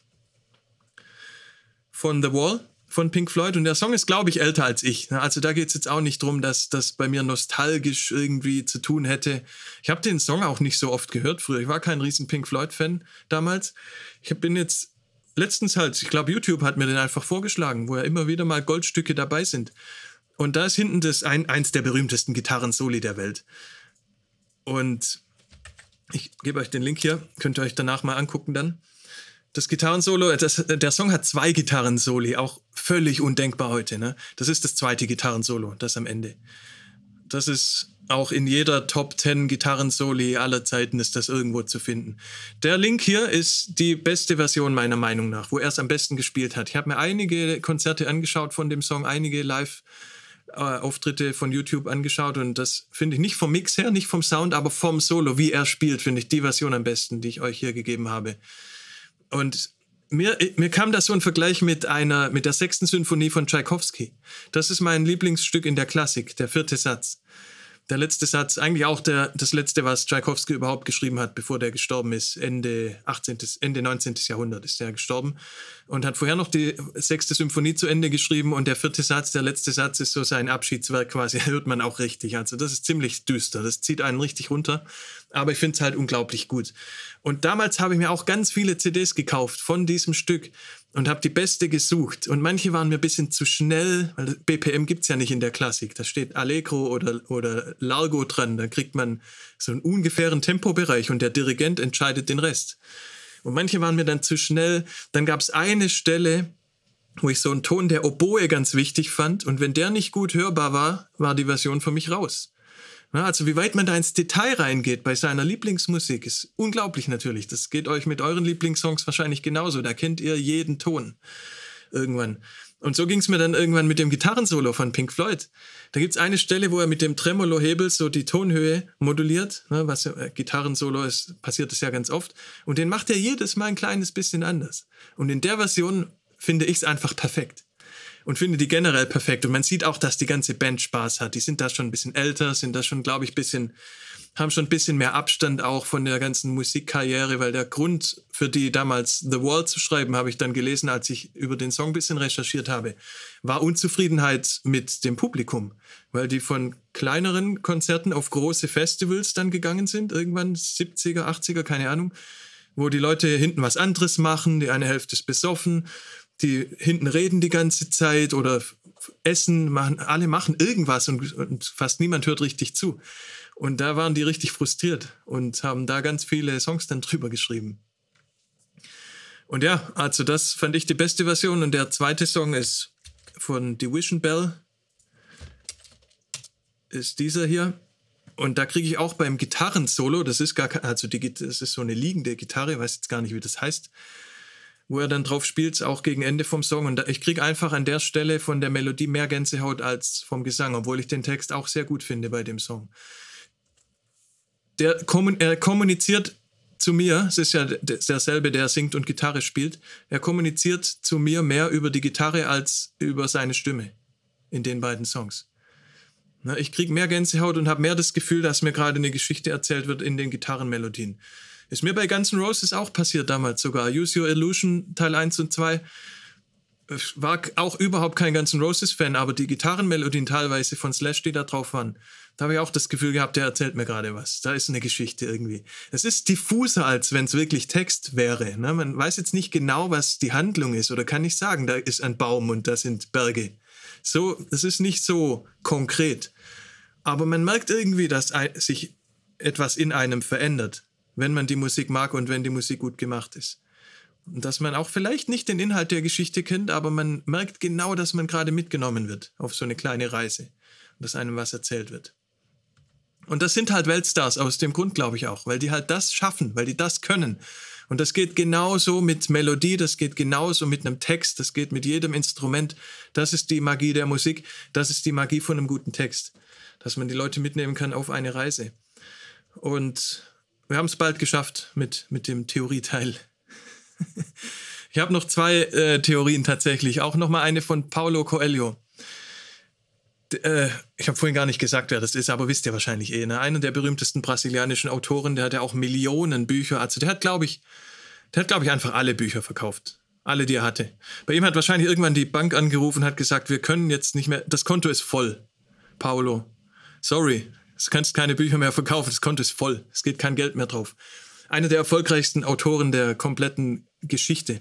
von The Wall von Pink Floyd und der Song ist, glaube ich, älter als ich. Also da geht es jetzt auch nicht darum, dass das bei mir nostalgisch irgendwie zu tun hätte. Ich habe den Song auch nicht so oft gehört früher. Ich war kein riesen Pink Floyd-Fan damals. Ich bin jetzt letztens halt, ich glaube, YouTube hat mir den einfach vorgeschlagen, wo ja immer wieder mal Goldstücke dabei sind. Und da ist hinten das ein, eins der berühmtesten Gitarren-Soli der Welt. Und ich gebe euch den Link hier, könnt ihr euch danach mal angucken dann. Das Gitarrensolo, das, der Song hat zwei Gitarrensoli, auch völlig undenkbar heute. Ne? Das ist das zweite Gitarrensolo, das am Ende. Das ist auch in jeder Top 10 Gitarrensoli aller Zeiten ist das irgendwo zu finden. Der Link hier ist die beste Version meiner Meinung nach, wo er es am besten gespielt hat. Ich habe mir einige Konzerte angeschaut von dem Song, einige Live Auftritte von YouTube angeschaut und das finde ich nicht vom Mix her, nicht vom Sound, aber vom Solo, wie er spielt, finde ich die Version am besten, die ich euch hier gegeben habe. Und mir, mir kam da so ein Vergleich mit einer, mit der sechsten Sinfonie von Tchaikovsky. Das ist mein Lieblingsstück in der Klassik, der vierte Satz der letzte Satz, eigentlich auch der, das letzte, was Tchaikovsky überhaupt geschrieben hat, bevor der gestorben ist. Ende 18., Ende 19. Jahrhundert ist er gestorben und hat vorher noch die sechste Symphonie zu Ende geschrieben und der vierte Satz, der letzte Satz ist so sein Abschiedswerk quasi, hört man auch richtig. Also das ist ziemlich düster, das zieht einen richtig runter, aber ich finde es halt unglaublich gut. Und damals habe ich mir auch ganz viele CDs gekauft von diesem Stück und habe die beste gesucht. Und manche waren mir ein bisschen zu schnell, weil BPM gibt es ja nicht in der Klassik. Da steht Allegro oder, oder Largo dran. Da kriegt man so einen ungefähren Tempobereich und der Dirigent entscheidet den Rest. Und manche waren mir dann zu schnell. Dann gab es eine Stelle, wo ich so einen Ton der Oboe ganz wichtig fand. Und wenn der nicht gut hörbar war, war die Version für mich raus. Ja, also wie weit man da ins Detail reingeht bei seiner Lieblingsmusik, ist unglaublich natürlich. Das geht euch mit euren Lieblingssongs wahrscheinlich genauso. Da kennt ihr jeden Ton irgendwann. Und so ging es mir dann irgendwann mit dem Gitarrensolo von Pink Floyd. Da gibt es eine Stelle, wo er mit dem Tremolo-Hebel so die Tonhöhe moduliert, ne, was äh, Gitarrensolo ist, passiert das ja ganz oft. Und den macht er jedes Mal ein kleines bisschen anders. Und in der Version finde ich es einfach perfekt und finde die generell perfekt. Und man sieht auch, dass die ganze Band Spaß hat. Die sind da schon ein bisschen älter, sind da schon, glaube ich, ein bisschen haben schon ein bisschen mehr Abstand auch von der ganzen Musikkarriere, weil der Grund für die damals The Wall zu schreiben, habe ich dann gelesen, als ich über den Song ein bisschen recherchiert habe, war Unzufriedenheit mit dem Publikum, weil die von kleineren Konzerten auf große Festivals dann gegangen sind, irgendwann 70er, 80er, keine Ahnung, wo die Leute hinten was anderes machen, die eine Hälfte ist besoffen, die hinten reden die ganze Zeit oder essen, machen, alle machen irgendwas und, und fast niemand hört richtig zu. Und da waren die richtig frustriert und haben da ganz viele Songs dann drüber geschrieben. Und ja, also das fand ich die beste Version. Und der zweite Song ist von Division Bell. Ist dieser hier. Und da kriege ich auch beim Gitarrensolo, das ist gar also die, das ist so eine liegende Gitarre, weiß jetzt gar nicht, wie das heißt, wo er dann drauf spielt, auch gegen Ende vom Song. Und ich kriege einfach an der Stelle von der Melodie mehr Gänsehaut als vom Gesang, obwohl ich den Text auch sehr gut finde bei dem Song der er kommuniziert zu mir, es ist ja derselbe, der singt und Gitarre spielt, er kommuniziert zu mir mehr über die Gitarre als über seine Stimme in den beiden Songs. Ich kriege mehr Gänsehaut und habe mehr das Gefühl, dass mir gerade eine Geschichte erzählt wird in den Gitarrenmelodien. Ist mir bei Guns N' Roses auch passiert damals sogar. Use Your Illusion Teil 1 und 2 war auch überhaupt kein Guns N' Roses Fan, aber die Gitarrenmelodien teilweise von Slash, die da drauf waren, da habe ich auch das Gefühl gehabt, der erzählt mir gerade was. Da ist eine Geschichte irgendwie. Es ist diffuser, als wenn es wirklich Text wäre. Ne? Man weiß jetzt nicht genau, was die Handlung ist oder kann nicht sagen, da ist ein Baum und da sind Berge. So, es ist nicht so konkret. Aber man merkt irgendwie, dass sich etwas in einem verändert, wenn man die Musik mag und wenn die Musik gut gemacht ist. Und dass man auch vielleicht nicht den Inhalt der Geschichte kennt, aber man merkt genau, dass man gerade mitgenommen wird auf so eine kleine Reise und dass einem was erzählt wird. Und das sind halt Weltstars aus dem Grund, glaube ich auch, weil die halt das schaffen, weil die das können. Und das geht genauso mit Melodie, das geht genauso mit einem Text, das geht mit jedem Instrument. Das ist die Magie der Musik, das ist die Magie von einem guten Text, dass man die Leute mitnehmen kann auf eine Reise. Und wir haben es bald geschafft mit, mit dem Theorieteil. ich habe noch zwei äh, Theorien tatsächlich, auch noch mal eine von Paulo Coelho äh, ich habe vorhin gar nicht gesagt, wer das ist, aber wisst ihr wahrscheinlich eh, ne? Einer der berühmtesten brasilianischen Autoren, der hat ja auch Millionen Bücher, also der hat, glaube ich, der hat, glaube ich, einfach alle Bücher verkauft. Alle, die er hatte. Bei ihm hat wahrscheinlich irgendwann die Bank angerufen und hat gesagt, wir können jetzt nicht mehr, das Konto ist voll. Paolo, sorry, du kannst keine Bücher mehr verkaufen, das Konto ist voll. Es geht kein Geld mehr drauf. Einer der erfolgreichsten Autoren der kompletten Geschichte.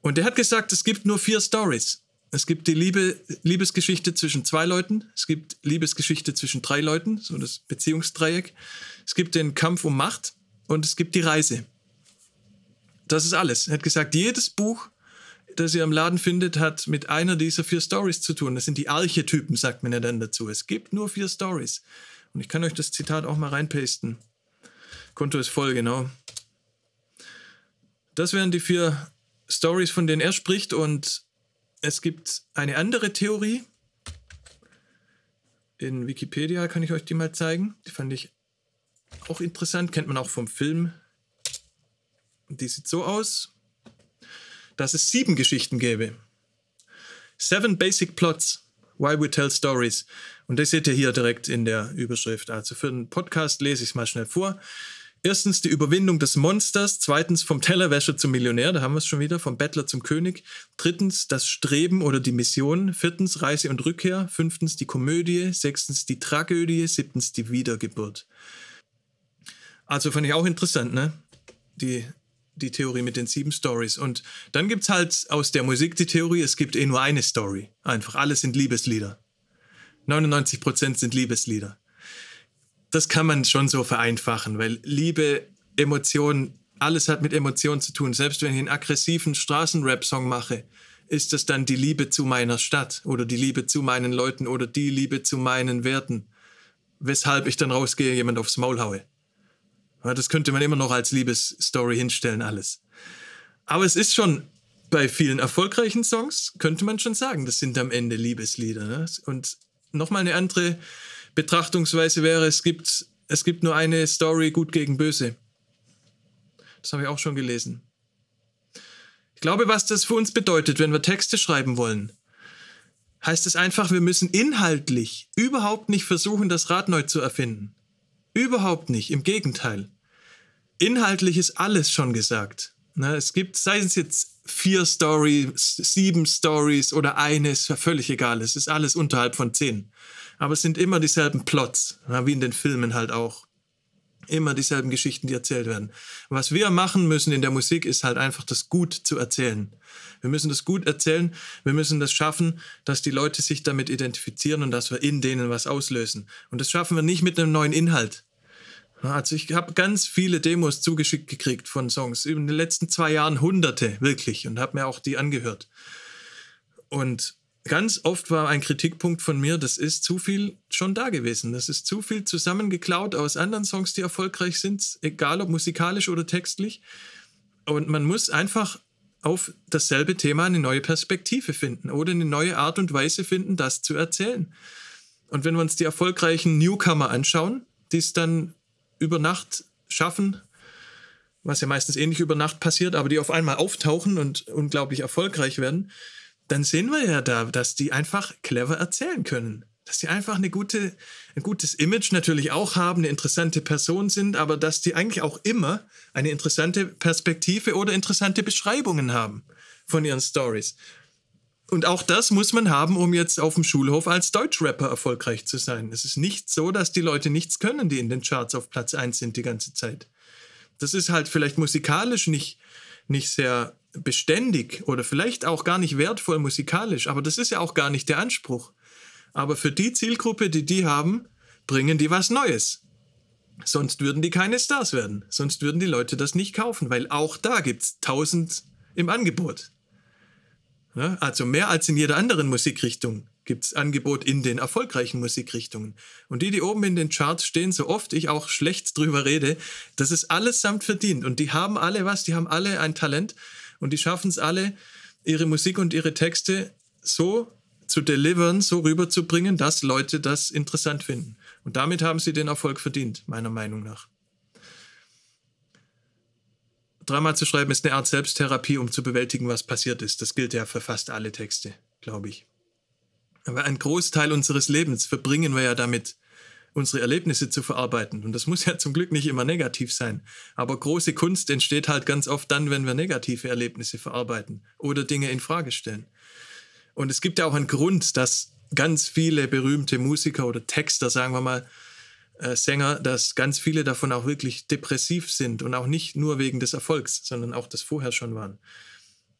Und der hat gesagt, es gibt nur vier Stories. Es gibt die Liebe, Liebesgeschichte zwischen zwei Leuten, es gibt Liebesgeschichte zwischen drei Leuten, so das Beziehungsdreieck. Es gibt den Kampf um Macht und es gibt die Reise. Das ist alles. Er hat gesagt, jedes Buch, das ihr im Laden findet, hat mit einer dieser vier Stories zu tun. Das sind die Archetypen, sagt man ja dann dazu. Es gibt nur vier Stories. Und ich kann euch das Zitat auch mal reinpasten. Konto ist voll, genau. Das wären die vier Stories, von denen er spricht und es gibt eine andere Theorie. In Wikipedia kann ich euch die mal zeigen. Die fand ich auch interessant, kennt man auch vom Film. Die sieht so aus, dass es sieben Geschichten gäbe. Seven Basic Plots, Why We Tell Stories. Und das seht ihr hier direkt in der Überschrift. Also für den Podcast lese ich es mal schnell vor. Erstens die Überwindung des Monsters, zweitens vom Tellerwäscher zum Millionär, da haben wir es schon wieder, vom Bettler zum König, drittens das Streben oder die Mission, viertens Reise und Rückkehr, fünftens die Komödie, sechstens die Tragödie, siebtens die Wiedergeburt. Also fand ich auch interessant, ne? Die, die Theorie mit den sieben Stories. Und dann gibt es halt aus der Musik die Theorie, es gibt eh nur eine Story. Einfach, alles sind Liebeslieder. 99% sind Liebeslieder das kann man schon so vereinfachen, weil Liebe, Emotionen, alles hat mit Emotionen zu tun. Selbst wenn ich einen aggressiven Straßenrap-Song mache, ist das dann die Liebe zu meiner Stadt oder die Liebe zu meinen Leuten oder die Liebe zu meinen Werten, weshalb ich dann rausgehe, jemand aufs Maul haue. Das könnte man immer noch als Liebesstory hinstellen, alles. Aber es ist schon bei vielen erfolgreichen Songs, könnte man schon sagen, das sind am Ende Liebeslieder. Ne? Und nochmal eine andere Betrachtungsweise wäre, es gibt, es gibt nur eine Story gut gegen böse. Das habe ich auch schon gelesen. Ich glaube, was das für uns bedeutet, wenn wir Texte schreiben wollen, heißt es einfach, wir müssen inhaltlich überhaupt nicht versuchen, das Rad neu zu erfinden. Überhaupt nicht, im Gegenteil. Inhaltlich ist alles schon gesagt. Es gibt, sei es jetzt vier Stories, sieben Stories oder eines, völlig egal. Es ist alles unterhalb von zehn. Aber es sind immer dieselben Plots, wie in den Filmen halt auch. Immer dieselben Geschichten, die erzählt werden. Was wir machen müssen in der Musik, ist halt einfach das gut zu erzählen. Wir müssen das gut erzählen. Wir müssen das schaffen, dass die Leute sich damit identifizieren und dass wir in denen was auslösen. Und das schaffen wir nicht mit einem neuen Inhalt. Also ich habe ganz viele Demos zugeschickt gekriegt von Songs. In den letzten zwei Jahren hunderte, wirklich. Und habe mir auch die angehört. Und ganz oft war ein Kritikpunkt von mir, das ist zu viel schon da gewesen. Das ist zu viel zusammengeklaut aus anderen Songs, die erfolgreich sind, egal ob musikalisch oder textlich. Und man muss einfach auf dasselbe Thema eine neue Perspektive finden oder eine neue Art und Weise finden, das zu erzählen. Und wenn wir uns die erfolgreichen Newcomer anschauen, die es dann über Nacht schaffen, was ja meistens ähnlich über Nacht passiert, aber die auf einmal auftauchen und unglaublich erfolgreich werden, dann sehen wir ja da, dass die einfach clever erzählen können. Dass die einfach eine gute, ein gutes Image natürlich auch haben, eine interessante Person sind, aber dass die eigentlich auch immer eine interessante Perspektive oder interessante Beschreibungen haben von ihren Stories. Und auch das muss man haben, um jetzt auf dem Schulhof als Deutschrapper erfolgreich zu sein. Es ist nicht so, dass die Leute nichts können, die in den Charts auf Platz 1 sind die ganze Zeit. Das ist halt vielleicht musikalisch nicht, nicht sehr beständig oder vielleicht auch gar nicht wertvoll musikalisch, aber das ist ja auch gar nicht der Anspruch. Aber für die Zielgruppe, die die haben, bringen die was Neues. Sonst würden die keine Stars werden. Sonst würden die Leute das nicht kaufen, weil auch da gibt es tausend im Angebot. Ja, also mehr als in jeder anderen Musikrichtung gibt es Angebot in den erfolgreichen Musikrichtungen. Und die, die oben in den Charts stehen, so oft ich auch schlecht drüber rede, das ist allesamt verdient. Und die haben alle was, die haben alle ein Talent und die schaffen es alle, ihre Musik und ihre Texte so zu delivern, so rüberzubringen, dass Leute das interessant finden. Und damit haben sie den Erfolg verdient, meiner Meinung nach dreimal zu schreiben ist eine Art Selbsttherapie, um zu bewältigen, was passiert ist. Das gilt ja für fast alle Texte, glaube ich. Aber ein Großteil unseres Lebens verbringen wir ja damit, unsere Erlebnisse zu verarbeiten. Und das muss ja zum Glück nicht immer negativ sein. Aber große Kunst entsteht halt ganz oft dann, wenn wir negative Erlebnisse verarbeiten oder Dinge in Frage stellen. Und es gibt ja auch einen Grund, dass ganz viele berühmte Musiker oder Texter, sagen wir mal, äh, Sänger, dass ganz viele davon auch wirklich depressiv sind und auch nicht nur wegen des Erfolgs, sondern auch das vorher schon waren.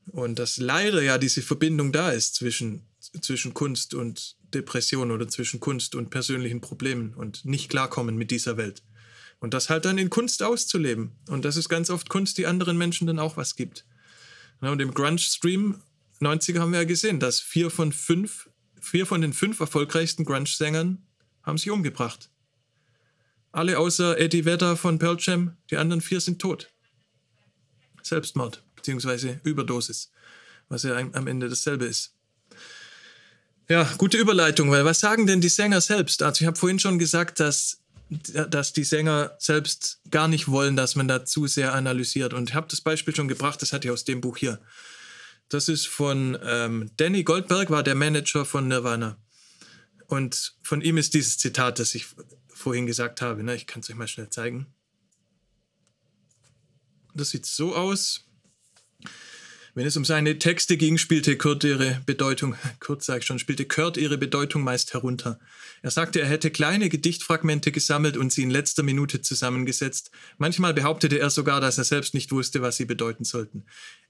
Und dass leider ja diese Verbindung da ist zwischen, zwischen Kunst und Depression oder zwischen Kunst und persönlichen Problemen und nicht klarkommen mit dieser Welt. Und das halt dann in Kunst auszuleben. Und das ist ganz oft Kunst, die anderen Menschen dann auch was gibt. und im Grunge-Stream 90er haben wir ja gesehen, dass vier von fünf, vier von den fünf erfolgreichsten Grunge-Sängern haben sich umgebracht. Alle außer Eddie Vedder von Pearl Jam, die anderen vier sind tot. Selbstmord bzw. Überdosis, was ja am Ende dasselbe ist. Ja, gute Überleitung, weil was sagen denn die Sänger selbst? Also ich habe vorhin schon gesagt, dass, dass die Sänger selbst gar nicht wollen, dass man da zu sehr analysiert. Und ich habe das Beispiel schon gebracht, das hatte ich aus dem Buch hier. Das ist von ähm, Danny Goldberg, war der Manager von Nirvana. Und von ihm ist dieses Zitat, das ich vorhin gesagt habe. Ne? Ich kann es euch mal schnell zeigen. Das sieht so aus. Wenn es um seine Texte ging, spielte Kurt ihre Bedeutung, Kurt sag ich schon, spielte Kurt ihre Bedeutung meist herunter. Er sagte, er hätte kleine Gedichtfragmente gesammelt und sie in letzter Minute zusammengesetzt. Manchmal behauptete er sogar, dass er selbst nicht wusste, was sie bedeuten sollten.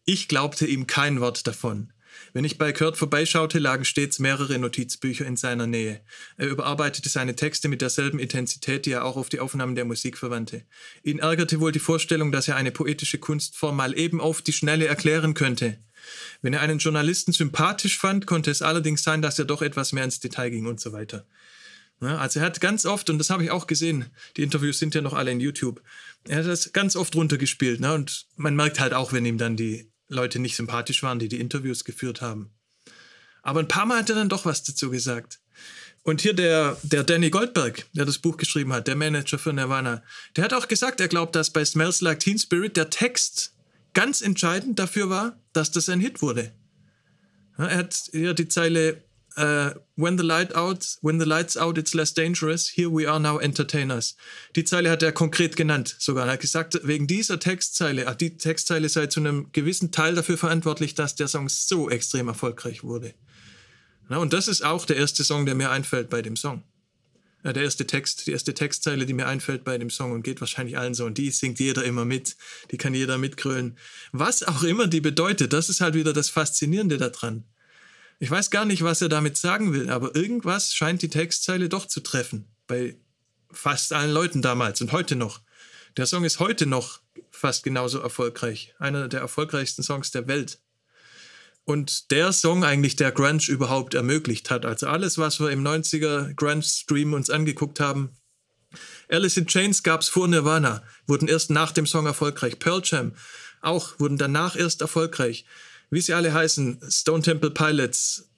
Ich glaubte ihm kein Wort davon. Wenn ich bei Kurt vorbeischaute, lagen stets mehrere Notizbücher in seiner Nähe. Er überarbeitete seine Texte mit derselben Intensität, die er auch auf die Aufnahmen der Musik verwandte. Ihn ärgerte wohl die Vorstellung, dass er eine poetische Kunstform mal eben auf die Schnelle erklären könnte. Wenn er einen Journalisten sympathisch fand, konnte es allerdings sein, dass er doch etwas mehr ins Detail ging und so weiter. also er hat ganz oft, und das habe ich auch gesehen, die Interviews sind ja noch alle in YouTube, er hat das ganz oft runtergespielt. Ne? Und man merkt halt auch, wenn ihm dann die Leute nicht sympathisch waren, die die Interviews geführt haben. Aber ein paar Mal hat er dann doch was dazu gesagt. Und hier der, der Danny Goldberg, der das Buch geschrieben hat, der Manager für Nirvana, der hat auch gesagt, er glaubt, dass bei Smells Like Teen Spirit der Text ganz entscheidend dafür war, dass das ein Hit wurde. Er hat hier die Zeile uh, when the light out, when the lights out, it's less dangerous. Here we are now entertainers. Die Zeile hat er konkret genannt sogar. Er hat gesagt, wegen dieser Textzeile, ah, die Textzeile sei zu einem gewissen Teil dafür verantwortlich, dass der Song so extrem erfolgreich wurde. Ja, und das ist auch der erste Song, der mir einfällt bei dem Song. Ja, der erste Text, die erste Textzeile, die mir einfällt bei dem Song und geht wahrscheinlich allen so. Und die singt jeder immer mit. Die kann jeder mitgrölen. Was auch immer die bedeutet, das ist halt wieder das Faszinierende daran. Ich weiß gar nicht, was er damit sagen will, aber irgendwas scheint die Textzeile doch zu treffen. Bei fast allen Leuten damals und heute noch. Der Song ist heute noch fast genauso erfolgreich. Einer der erfolgreichsten Songs der Welt. Und der Song eigentlich, der Grunge überhaupt ermöglicht hat. Also alles, was wir im 90er Grunge-Stream uns angeguckt haben. Alice in Chains gab es vor Nirvana, wurden erst nach dem Song erfolgreich. Pearl Jam auch, wurden danach erst erfolgreich. Wie sie alle heißen, Stone Temple Pilots,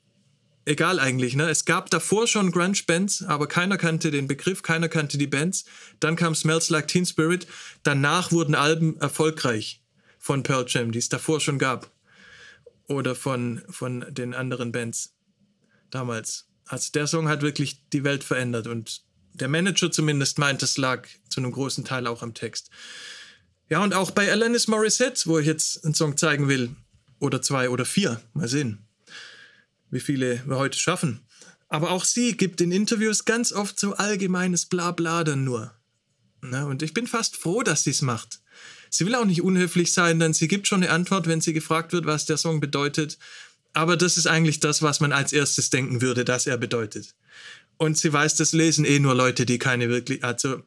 egal eigentlich. Ne? Es gab davor schon Grunge-Bands, aber keiner kannte den Begriff, keiner kannte die Bands. Dann kam Smells Like Teen Spirit. Danach wurden Alben erfolgreich von Pearl Jam, die es davor schon gab oder von, von den anderen Bands damals. Also der Song hat wirklich die Welt verändert und der Manager zumindest meint, es lag zu einem großen Teil auch am Text. Ja, und auch bei Alanis Morissette, wo ich jetzt einen Song zeigen will, oder zwei oder vier, mal sehen, wie viele wir heute schaffen. Aber auch sie gibt in Interviews ganz oft so allgemeines Blabla dann nur. Und ich bin fast froh, dass sie es macht. Sie will auch nicht unhöflich sein, denn sie gibt schon eine Antwort, wenn sie gefragt wird, was der Song bedeutet. Aber das ist eigentlich das, was man als erstes denken würde, dass er bedeutet. Und sie weiß, das lesen eh nur Leute, die keine wirklich, also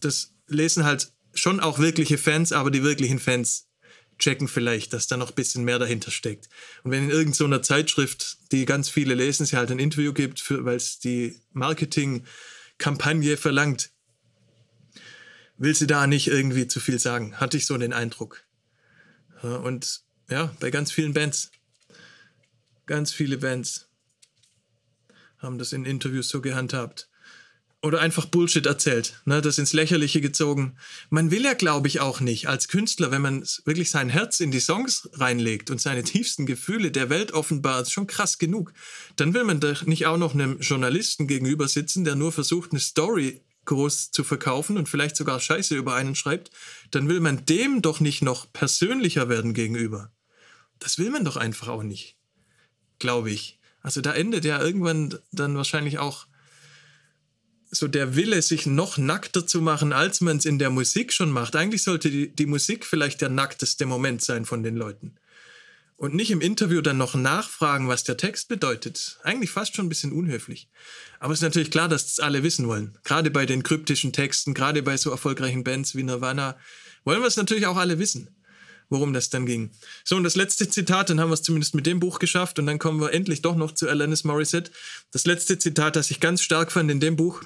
das lesen halt schon auch wirkliche Fans, aber die wirklichen Fans checken vielleicht, dass da noch ein bisschen mehr dahinter steckt. Und wenn in irgendeiner Zeitschrift, die ganz viele lesen, sie halt ein Interview gibt, weil es die Marketingkampagne verlangt, will sie da nicht irgendwie zu viel sagen. Hatte ich so den Eindruck. Und ja, bei ganz vielen Bands, ganz viele Bands haben das in Interviews so gehandhabt. Oder einfach Bullshit erzählt, ne, das ins Lächerliche gezogen. Man will ja, glaube ich, auch nicht als Künstler, wenn man wirklich sein Herz in die Songs reinlegt und seine tiefsten Gefühle der Welt offenbart, schon krass genug. Dann will man doch nicht auch noch einem Journalisten gegenüber sitzen, der nur versucht, eine Story groß zu verkaufen und vielleicht sogar Scheiße über einen schreibt, dann will man dem doch nicht noch persönlicher werden gegenüber. Das will man doch einfach auch nicht. Glaube ich. Also da endet ja irgendwann dann wahrscheinlich auch so der Wille, sich noch nackter zu machen, als man es in der Musik schon macht. Eigentlich sollte die, die Musik vielleicht der nackteste Moment sein von den Leuten und nicht im Interview dann noch nachfragen, was der Text bedeutet. Eigentlich fast schon ein bisschen unhöflich. Aber es ist natürlich klar, dass das alle wissen wollen. Gerade bei den kryptischen Texten, gerade bei so erfolgreichen Bands wie Nirvana, wollen wir es natürlich auch alle wissen, worum das dann ging. So, und das letzte Zitat, dann haben wir es zumindest mit dem Buch geschafft und dann kommen wir endlich doch noch zu Alanis Morissette. Das letzte Zitat, das ich ganz stark fand in dem Buch,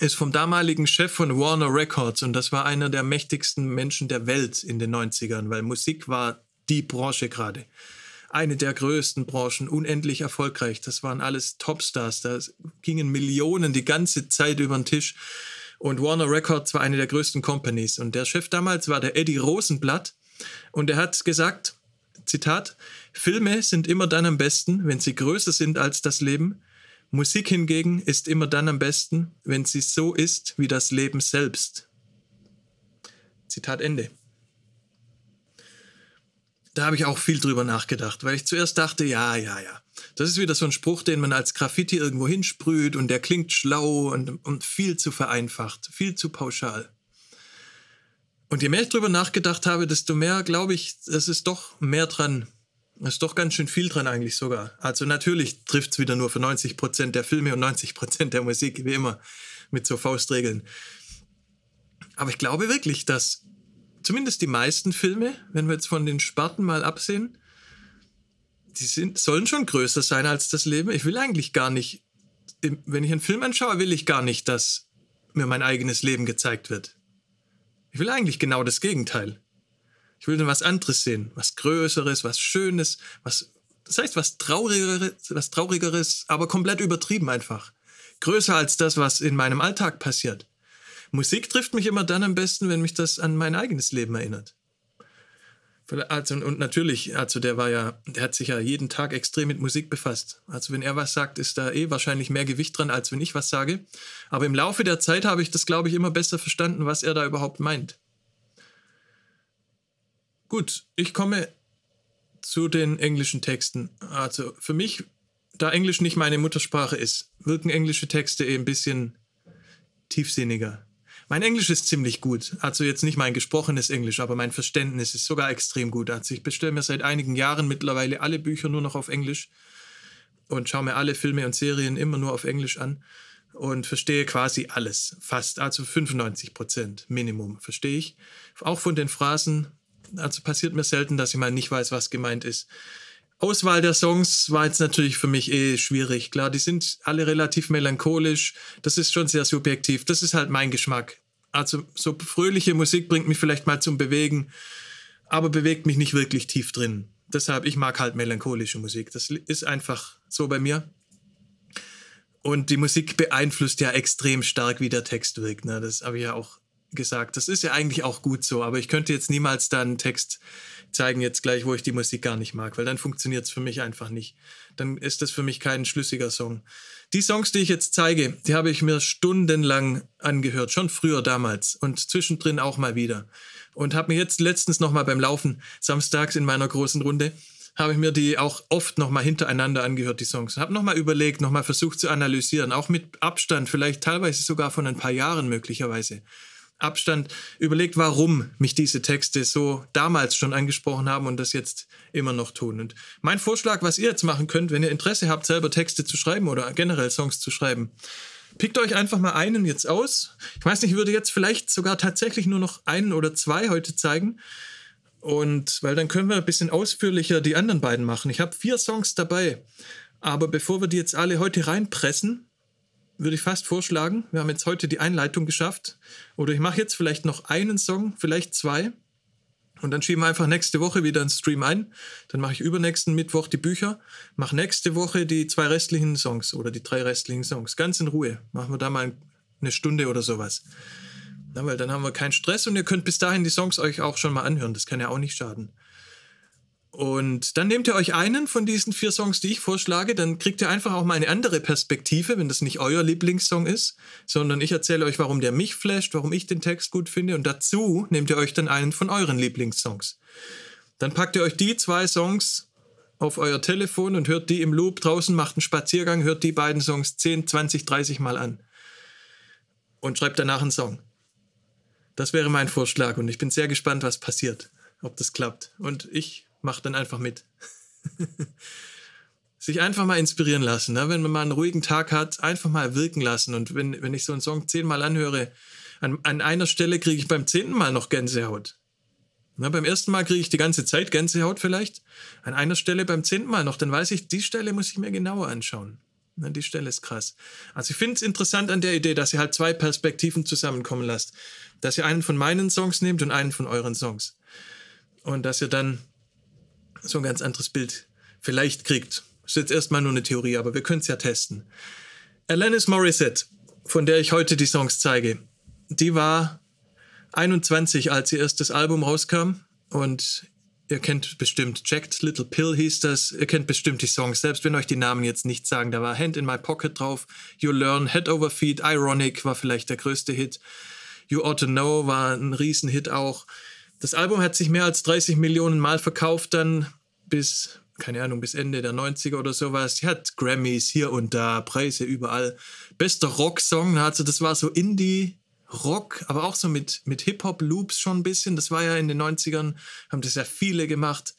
ist vom damaligen Chef von Warner Records und das war einer der mächtigsten Menschen der Welt in den 90ern, weil Musik war die Branche gerade. Eine der größten Branchen, unendlich erfolgreich. Das waren alles Topstars. Da gingen Millionen die ganze Zeit über den Tisch. Und Warner Records war eine der größten Companies. Und der Chef damals war der Eddie Rosenblatt. Und er hat gesagt, Zitat, Filme sind immer dann am besten, wenn sie größer sind als das Leben. Musik hingegen ist immer dann am besten, wenn sie so ist wie das Leben selbst. Zitat Ende da habe ich auch viel drüber nachgedacht, weil ich zuerst dachte, ja, ja, ja. Das ist wieder so ein Spruch, den man als Graffiti irgendwo hinsprüht und der klingt schlau und, und viel zu vereinfacht, viel zu pauschal. Und je mehr ich drüber nachgedacht habe, desto mehr glaube ich, es ist doch mehr dran. Ist doch ganz schön viel dran eigentlich sogar. Also natürlich trifft es wieder nur für 90 Prozent der Filme und 90 Prozent der Musik, wie immer, mit so Faustregeln. Aber ich glaube wirklich, dass zumindest die meisten Filme, wenn wir jetzt von den Sparten mal absehen, die sind, sollen schon größer sein als das Leben. Ich will eigentlich gar nicht, wenn ich einen Film anschaue, will ich gar nicht, dass mir mein eigenes Leben gezeigt wird. Ich will eigentlich genau das Gegenteil. Ich will was anderes sehen, was Größeres, was Schönes, was, das heißt was Traurigeres, was Traurigeres, aber komplett übertrieben einfach. Größer als das, was in meinem Alltag passiert. Musik trifft mich immer dann am besten, wenn mich das an mein eigenes Leben erinnert. Also, und natürlich, also der war ja, der hat sich ja jeden Tag extrem mit Musik befasst. Also wenn er was sagt, ist da eh wahrscheinlich mehr Gewicht dran, als wenn ich was sage. Aber im Laufe der Zeit habe ich das, glaube ich, immer besser verstanden, was er da überhaupt meint. Gut, ich komme zu den englischen Texten. Also für mich, da Englisch nicht meine Muttersprache ist, wirken englische Texte eh ein bisschen tiefsinniger. Mein Englisch ist ziemlich gut. Also jetzt nicht mein gesprochenes Englisch, aber mein Verständnis ist sogar extrem gut. Also ich bestelle mir seit einigen Jahren mittlerweile alle Bücher nur noch auf Englisch und schaue mir alle Filme und Serien immer nur auf Englisch an und verstehe quasi alles. Fast, also 95 Prozent Minimum verstehe ich. Auch von den Phrasen. Also passiert mir selten, dass ich mal nicht weiß, was gemeint ist. Auswahl der Songs war jetzt natürlich für mich eh schwierig. Klar, die sind alle relativ melancholisch. Das ist schon sehr subjektiv. Das ist halt mein Geschmack. Also so fröhliche Musik bringt mich vielleicht mal zum Bewegen, aber bewegt mich nicht wirklich tief drin. Deshalb, ich mag halt melancholische Musik. Das ist einfach so bei mir. Und die Musik beeinflusst ja extrem stark, wie der Text wirkt. Ne? Das habe ich ja auch gesagt. Das ist ja eigentlich auch gut so, aber ich könnte jetzt niemals da einen Text zeigen, jetzt gleich, wo ich die Musik gar nicht mag, weil dann funktioniert es für mich einfach nicht. Dann ist das für mich kein schlüssiger Song. Die Songs, die ich jetzt zeige, die habe ich mir stundenlang angehört, schon früher damals und zwischendrin auch mal wieder. Und habe mir jetzt letztens nochmal beim Laufen, samstags in meiner großen Runde, habe ich mir die auch oft nochmal hintereinander angehört, die Songs. Habe nochmal überlegt, nochmal versucht zu analysieren, auch mit Abstand, vielleicht teilweise sogar von ein paar Jahren möglicherweise. Abstand überlegt, warum mich diese Texte so damals schon angesprochen haben und das jetzt immer noch tun. Und mein Vorschlag, was ihr jetzt machen könnt, wenn ihr Interesse habt, selber Texte zu schreiben oder generell Songs zu schreiben, pickt euch einfach mal einen jetzt aus. Ich weiß nicht, ich würde jetzt vielleicht sogar tatsächlich nur noch einen oder zwei heute zeigen. Und weil dann können wir ein bisschen ausführlicher die anderen beiden machen. Ich habe vier Songs dabei. Aber bevor wir die jetzt alle heute reinpressen, würde ich fast vorschlagen, wir haben jetzt heute die Einleitung geschafft. Oder ich mache jetzt vielleicht noch einen Song, vielleicht zwei. Und dann schieben wir einfach nächste Woche wieder einen Stream ein. Dann mache ich übernächsten Mittwoch die Bücher, mache nächste Woche die zwei restlichen Songs oder die drei restlichen Songs. Ganz in Ruhe. Machen wir da mal eine Stunde oder sowas. Ja, weil dann haben wir keinen Stress und ihr könnt bis dahin die Songs euch auch schon mal anhören. Das kann ja auch nicht schaden. Und dann nehmt ihr euch einen von diesen vier Songs, die ich vorschlage, dann kriegt ihr einfach auch mal eine andere Perspektive, wenn das nicht euer Lieblingssong ist, sondern ich erzähle euch, warum der mich flasht, warum ich den Text gut finde und dazu nehmt ihr euch dann einen von euren Lieblingssongs. Dann packt ihr euch die zwei Songs auf euer Telefon und hört die im Loop draußen, macht einen Spaziergang, hört die beiden Songs 10, 20, 30 Mal an und schreibt danach einen Song. Das wäre mein Vorschlag und ich bin sehr gespannt, was passiert, ob das klappt. Und ich macht dann einfach mit. Sich einfach mal inspirieren lassen. Ne? Wenn man mal einen ruhigen Tag hat, einfach mal wirken lassen. Und wenn, wenn ich so einen Song zehnmal anhöre, an, an einer Stelle kriege ich beim zehnten Mal noch Gänsehaut. Na, beim ersten Mal kriege ich die ganze Zeit Gänsehaut vielleicht. An einer Stelle beim zehnten Mal noch. Dann weiß ich, die Stelle muss ich mir genauer anschauen. Na, die Stelle ist krass. Also ich finde es interessant an der Idee, dass ihr halt zwei Perspektiven zusammenkommen lasst. Dass ihr einen von meinen Songs nehmt und einen von euren Songs. Und dass ihr dann so ein ganz anderes Bild vielleicht kriegt. Ist jetzt erstmal nur eine Theorie, aber wir können es ja testen. Alanis Morissette, von der ich heute die Songs zeige, die war 21, als ihr erstes Album rauskam. Und ihr kennt bestimmt Jacked Little Pill hieß das, ihr kennt bestimmt die Songs, selbst wenn euch die Namen jetzt nicht sagen, da war Hand in My Pocket drauf, You Learn, Head Over Feet, Ironic war vielleicht der größte Hit, You Ought to Know war ein Riesenhit auch, das Album hat sich mehr als 30 Millionen Mal verkauft, dann bis, keine Ahnung, bis Ende der 90er oder sowas. Sie hat Grammys hier und da, Preise überall. Bester Rocksong, also das war so Indie. Rock, aber auch so mit, mit Hip-Hop-Loops schon ein bisschen. Das war ja in den 90ern, haben das ja viele gemacht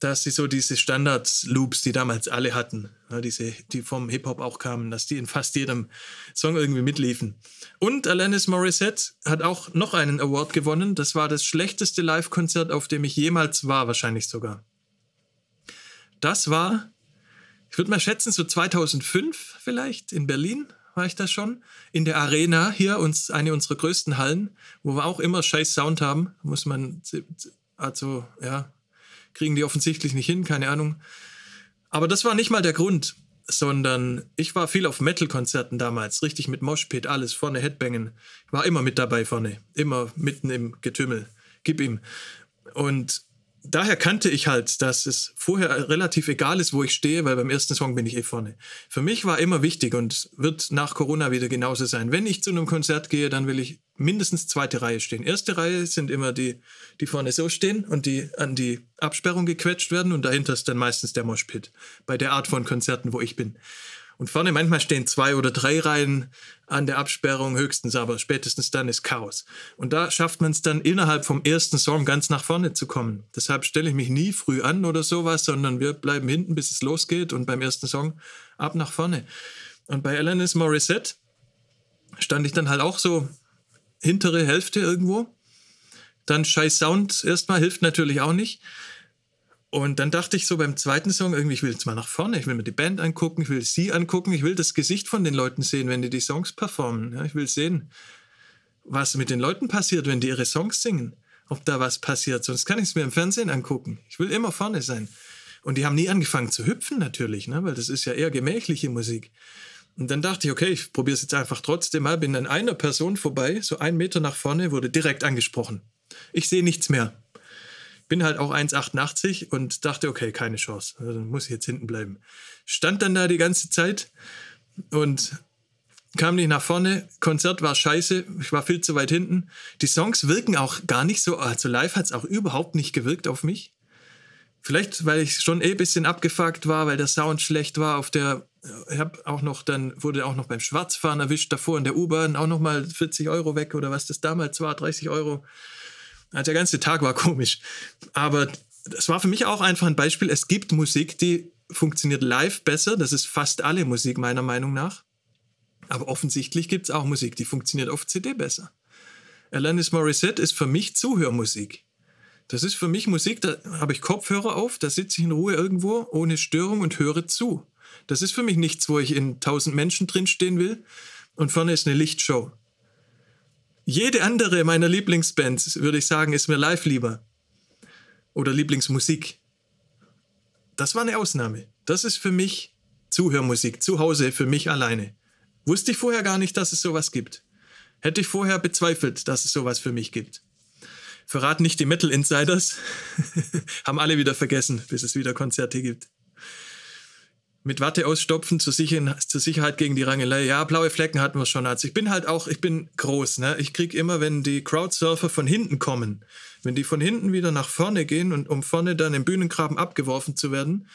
dass sie so diese Standard-Loops, die damals alle hatten, ja, diese, die vom Hip-Hop auch kamen, dass die in fast jedem Song irgendwie mitliefen. Und Alanis Morissette hat auch noch einen Award gewonnen. Das war das schlechteste Live-Konzert, auf dem ich jemals war, wahrscheinlich sogar. Das war, ich würde mal schätzen, so 2005 vielleicht in Berlin war ich da schon. In der Arena hier, uns, eine unserer größten Hallen, wo wir auch immer scheiß Sound haben, muss man, also ja, kriegen die offensichtlich nicht hin, keine Ahnung. Aber das war nicht mal der Grund, sondern ich war viel auf Metal-Konzerten damals, richtig mit Moshpit, alles vorne Headbangen. War immer mit dabei vorne, immer mitten im Getümmel. Gib ihm. Und daher kannte ich halt, dass es vorher relativ egal ist, wo ich stehe, weil beim ersten Song bin ich eh vorne. Für mich war immer wichtig und wird nach Corona wieder genauso sein. Wenn ich zu einem Konzert gehe, dann will ich mindestens zweite Reihe stehen. Erste Reihe sind immer die, die vorne so stehen und die an die Absperrung gequetscht werden und dahinter ist dann meistens der Moshpit. Bei der Art von Konzerten, wo ich bin. Und vorne manchmal stehen zwei oder drei Reihen an der Absperrung höchstens, aber spätestens dann ist Chaos. Und da schafft man es dann innerhalb vom ersten Song ganz nach vorne zu kommen. Deshalb stelle ich mich nie früh an oder sowas, sondern wir bleiben hinten, bis es losgeht und beim ersten Song ab nach vorne. Und bei Alanis Morissette stand ich dann halt auch so hintere Hälfte irgendwo. Dann scheiß Sound erstmal hilft natürlich auch nicht. Und dann dachte ich so beim zweiten Song irgendwie, ich will jetzt mal nach vorne, ich will mir die Band angucken, ich will sie angucken, ich will das Gesicht von den Leuten sehen, wenn die die Songs performen. Ja, ich will sehen, was mit den Leuten passiert, wenn die ihre Songs singen. Ob da was passiert, sonst kann ich es mir im Fernsehen angucken. Ich will immer vorne sein. Und die haben nie angefangen zu hüpfen natürlich, ne? weil das ist ja eher gemächliche Musik. Und dann dachte ich, okay, ich probiere es jetzt einfach trotzdem mal, bin an einer Person vorbei, so einen Meter nach vorne, wurde direkt angesprochen. Ich sehe nichts mehr bin halt auch 1,88 und dachte, okay, keine Chance. Also muss ich jetzt hinten bleiben. Stand dann da die ganze Zeit und kam nicht nach vorne. Konzert war scheiße. Ich war viel zu weit hinten. Die Songs wirken auch gar nicht so. Also live hat es auch überhaupt nicht gewirkt auf mich. Vielleicht, weil ich schon eh ein bisschen abgefuckt war, weil der Sound schlecht war. Auf der, ich habe auch noch dann, wurde auch noch beim Schwarzfahren erwischt, davor in der U-Bahn auch noch mal 40 Euro weg oder was das damals war, 30 Euro. Also der ganze Tag war komisch. Aber das war für mich auch einfach ein Beispiel. Es gibt Musik, die funktioniert live besser. Das ist fast alle Musik meiner Meinung nach. Aber offensichtlich gibt es auch Musik, die funktioniert auf CD besser. Alanis Morissette ist für mich Zuhörmusik. Das ist für mich Musik, da habe ich Kopfhörer auf, da sitze ich in Ruhe irgendwo, ohne Störung und höre zu. Das ist für mich nichts, wo ich in tausend Menschen drinstehen will und vorne ist eine Lichtshow. Jede andere meiner Lieblingsbands, würde ich sagen, ist mir live lieber. Oder Lieblingsmusik. Das war eine Ausnahme. Das ist für mich Zuhörmusik, zu Hause, für mich alleine. Wusste ich vorher gar nicht, dass es sowas gibt. Hätte ich vorher bezweifelt, dass es sowas für mich gibt. Verraten nicht die Metal Insiders. Haben alle wieder vergessen, bis es wieder Konzerte gibt mit Watte ausstopfen zur, Sicher zur, Sicherheit gegen die Rangelei. Ja, blaue Flecken hatten wir schon. Also ich bin halt auch, ich bin groß. Ne? Ich kriege immer, wenn die Crowdsurfer von hinten kommen, wenn die von hinten wieder nach vorne gehen und um vorne dann im Bühnengraben abgeworfen zu werden,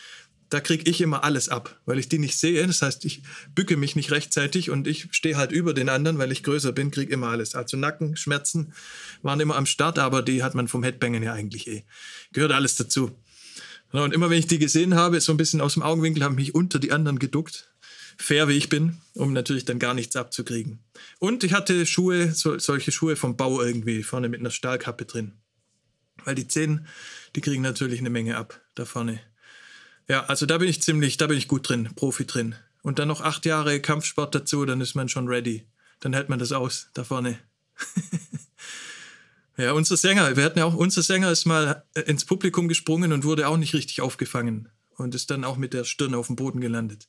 da kriege ich immer alles ab, weil ich die nicht sehe. Das heißt, ich bücke mich nicht rechtzeitig und ich stehe halt über den anderen, weil ich größer bin, kriege immer alles. Also Nackenschmerzen waren immer am Start, aber die hat man vom Headbangen ja eigentlich eh. Gehört alles dazu. Und immer wenn ich die gesehen habe, so ein bisschen aus dem Augenwinkel, habe ich mich unter die anderen geduckt. Fair wie ich bin, um natürlich dann gar nichts abzukriegen. Und ich hatte Schuhe, so, solche Schuhe vom Bau irgendwie, vorne mit einer Stahlkappe drin. Weil die Zehen, die kriegen natürlich eine Menge ab, da vorne. Ja, also da bin ich ziemlich, da bin ich gut drin, Profi drin. Und dann noch acht Jahre Kampfsport dazu, dann ist man schon ready. Dann hält man das aus, da vorne. Ja, unser Sänger, wir hatten ja auch, unser Sänger ist mal äh, ins Publikum gesprungen und wurde auch nicht richtig aufgefangen und ist dann auch mit der Stirn auf dem Boden gelandet.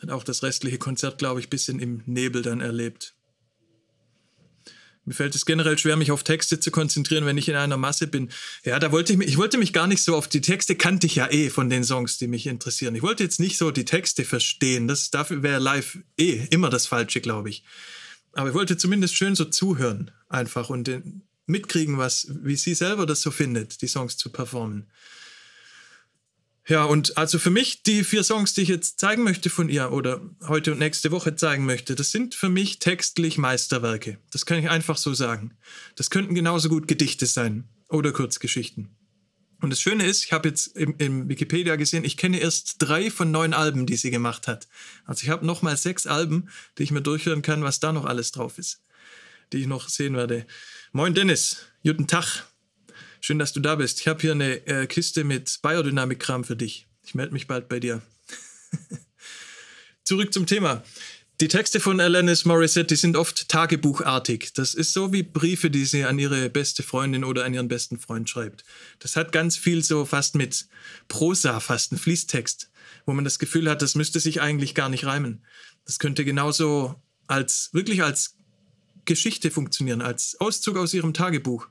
Hat auch das restliche Konzert, glaube ich, bisschen im Nebel dann erlebt. Mir fällt es generell schwer, mich auf Texte zu konzentrieren, wenn ich in einer Masse bin. Ja, da wollte ich mich, ich wollte mich gar nicht so auf die Texte kannte ich ja eh von den Songs, die mich interessieren. Ich wollte jetzt nicht so die Texte verstehen. Das dafür wäre live eh immer das Falsche, glaube ich. Aber ich wollte zumindest schön so zuhören einfach und den, mitkriegen, was, wie sie selber das so findet, die Songs zu performen. Ja, und also für mich die vier Songs, die ich jetzt zeigen möchte von ihr oder heute und nächste Woche zeigen möchte, das sind für mich textlich Meisterwerke. Das kann ich einfach so sagen. Das könnten genauso gut Gedichte sein oder Kurzgeschichten. Und das Schöne ist, ich habe jetzt im, im, Wikipedia gesehen, ich kenne erst drei von neun Alben, die sie gemacht hat. Also ich habe nochmal sechs Alben, die ich mir durchhören kann, was da noch alles drauf ist, die ich noch sehen werde. Moin Dennis, guten Tag. Schön, dass du da bist. Ich habe hier eine äh, Kiste mit Biodynamikkram für dich. Ich melde mich bald bei dir. Zurück zum Thema. Die Texte von Alanis Morissette, sind oft tagebuchartig. Das ist so wie Briefe, die sie an ihre beste Freundin oder an ihren besten Freund schreibt. Das hat ganz viel so fast mit Prosa, fast ein Fließtext, wo man das Gefühl hat, das müsste sich eigentlich gar nicht reimen. Das könnte genauso als, wirklich als Geschichte funktionieren, als Auszug aus ihrem Tagebuch.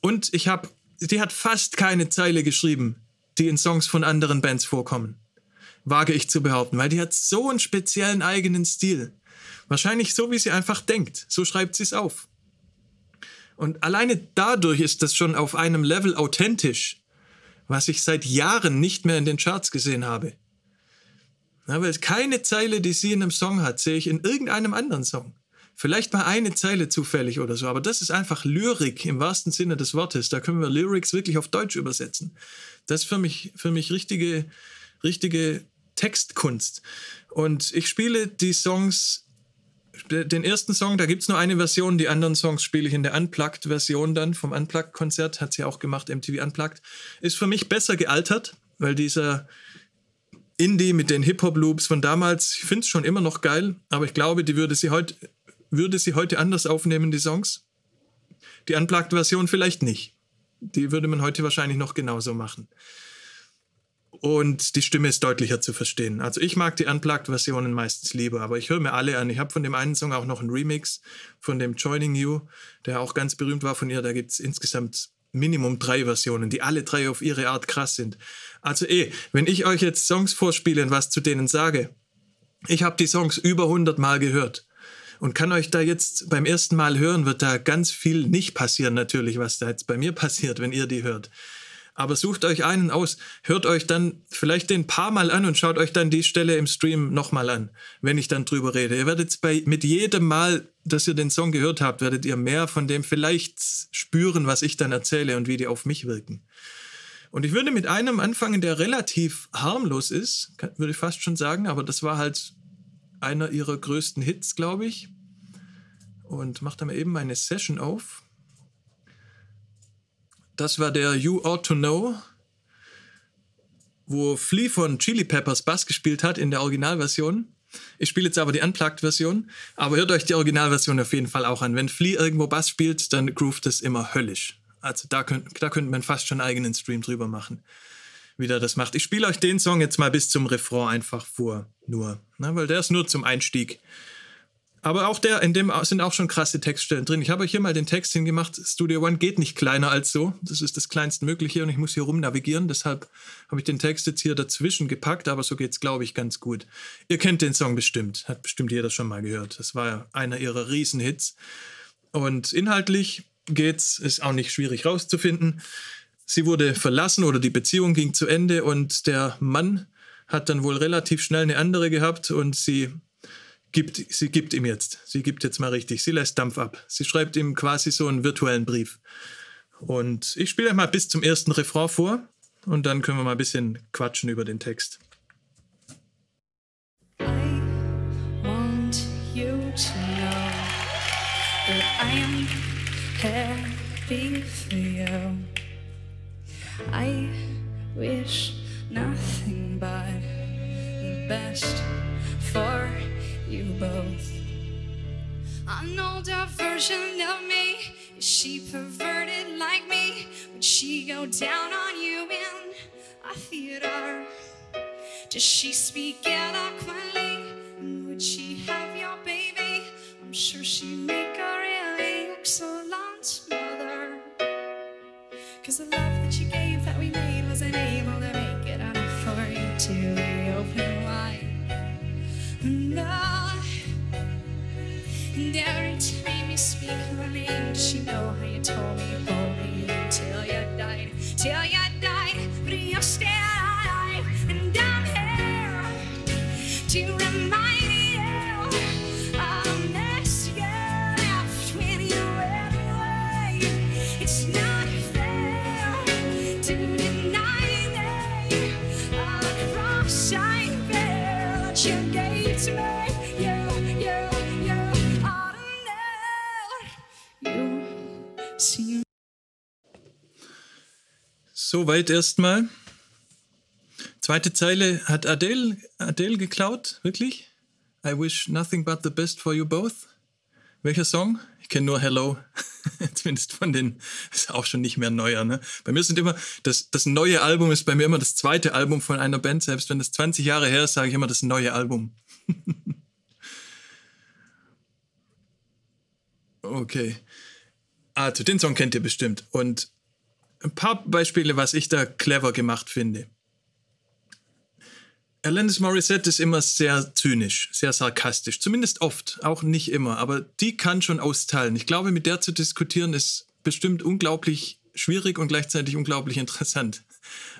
Und ich habe die hat fast keine Zeile geschrieben, die in Songs von anderen Bands vorkommen. Wage ich zu behaupten, weil die hat so einen speziellen eigenen Stil. Wahrscheinlich so, wie sie einfach denkt. So schreibt sie es auf. Und alleine dadurch ist das schon auf einem Level authentisch, was ich seit Jahren nicht mehr in den Charts gesehen habe. Ja, weil keine Zeile, die sie in einem Song hat, sehe ich in irgendeinem anderen Song. Vielleicht mal eine Zeile zufällig oder so, aber das ist einfach Lyrik im wahrsten Sinne des Wortes. Da können wir Lyrics wirklich auf Deutsch übersetzen. Das ist für mich, für mich richtige, richtige Textkunst. Und ich spiele die Songs, den ersten Song, da gibt es nur eine Version, die anderen Songs spiele ich in der Unplugged-Version dann vom Unplugged-Konzert, hat sie auch gemacht, MTV Unplugged. Ist für mich besser gealtert, weil dieser Indie mit den Hip-Hop-Loops von damals, ich finde es schon immer noch geil, aber ich glaube, die würde sie heute würde sie heute anders aufnehmen, die Songs? Die Unplugged-Version vielleicht nicht. Die würde man heute wahrscheinlich noch genauso machen. Und die Stimme ist deutlicher zu verstehen. Also ich mag die Unplugged-Versionen meistens lieber, aber ich höre mir alle an. Ich habe von dem einen Song auch noch einen Remix von dem Joining You, der auch ganz berühmt war von ihr. Da gibt es insgesamt Minimum drei Versionen, die alle drei auf ihre Art krass sind. Also eh, wenn ich euch jetzt Songs vorspiele und was zu denen sage, ich habe die Songs über 100 Mal gehört und kann euch da jetzt beim ersten Mal hören, wird da ganz viel nicht passieren natürlich, was da jetzt bei mir passiert, wenn ihr die hört. Aber sucht euch einen aus, hört euch dann vielleicht den paar Mal an und schaut euch dann die Stelle im Stream nochmal an, wenn ich dann drüber rede. Ihr werdet bei, mit jedem Mal, dass ihr den Song gehört habt, werdet ihr mehr von dem vielleicht spüren, was ich dann erzähle und wie die auf mich wirken. Und ich würde mit einem anfangen, der relativ harmlos ist, würde ich fast schon sagen, aber das war halt einer ihrer größten Hits, glaube ich. Und mache da mal eben meine Session auf. Das war der You Ought to Know, wo Flea von Chili Peppers Bass gespielt hat in der Originalversion. Ich spiele jetzt aber die Unplugged-Version, aber hört euch die Originalversion auf jeden Fall auch an. Wenn Flea irgendwo Bass spielt, dann groovt es immer höllisch. Also da, könnt, da könnte man fast schon einen eigenen Stream drüber machen wie der das macht. Ich spiele euch den Song jetzt mal bis zum Refrain einfach vor, nur, ne, weil der ist nur zum Einstieg. Aber auch der, in dem sind auch schon krasse Textstellen drin. Ich habe euch hier mal den Text hingemacht. Studio One geht nicht kleiner als so. Das ist das kleinste Mögliche und ich muss hier rum navigieren. Deshalb habe ich den Text jetzt hier dazwischen gepackt, aber so geht es, glaube ich, ganz gut. Ihr kennt den Song bestimmt. Hat bestimmt jeder schon mal gehört. Das war ja einer ihrer Riesenhits. Und inhaltlich geht's, ist auch nicht schwierig rauszufinden. Sie wurde verlassen oder die Beziehung ging zu Ende und der Mann hat dann wohl relativ schnell eine andere gehabt und sie gibt, sie gibt ihm jetzt. Sie gibt jetzt mal richtig. Sie lässt Dampf ab. Sie schreibt ihm quasi so einen virtuellen Brief. Und ich spiele mal bis zum ersten Refrain vor und dann können wir mal ein bisschen quatschen über den Text. I want you to know that I am happy for you. I wish nothing but the best for you both. An older version of me, is she perverted like me? Would she go down on you in a theater? Does she speak eloquently? And would she have your baby? I'm sure she'd make a really excellent mother. Cause the love that you gave that we made wasn't able to make it enough for you to reopen wide. No. Every time you speak her name, does she know how you told me told me till you died, till you died, but you're still Soweit erstmal. Zweite Zeile hat Adele, Adele geklaut, wirklich? I wish nothing but the best for you both. Welcher Song? Ich kenne nur Hello. Zumindest von den, ist auch schon nicht mehr neuer, ne? Bei mir sind immer, das, das neue Album ist bei mir immer das zweite Album von einer Band. Selbst wenn das 20 Jahre her ist, sage ich immer das neue Album. okay. Also, den Song kennt ihr bestimmt. Und ein paar Beispiele, was ich da clever gemacht finde. Alanis Morissette ist immer sehr zynisch, sehr sarkastisch, zumindest oft, auch nicht immer, aber die kann schon austeilen. Ich glaube, mit der zu diskutieren ist bestimmt unglaublich schwierig und gleichzeitig unglaublich interessant.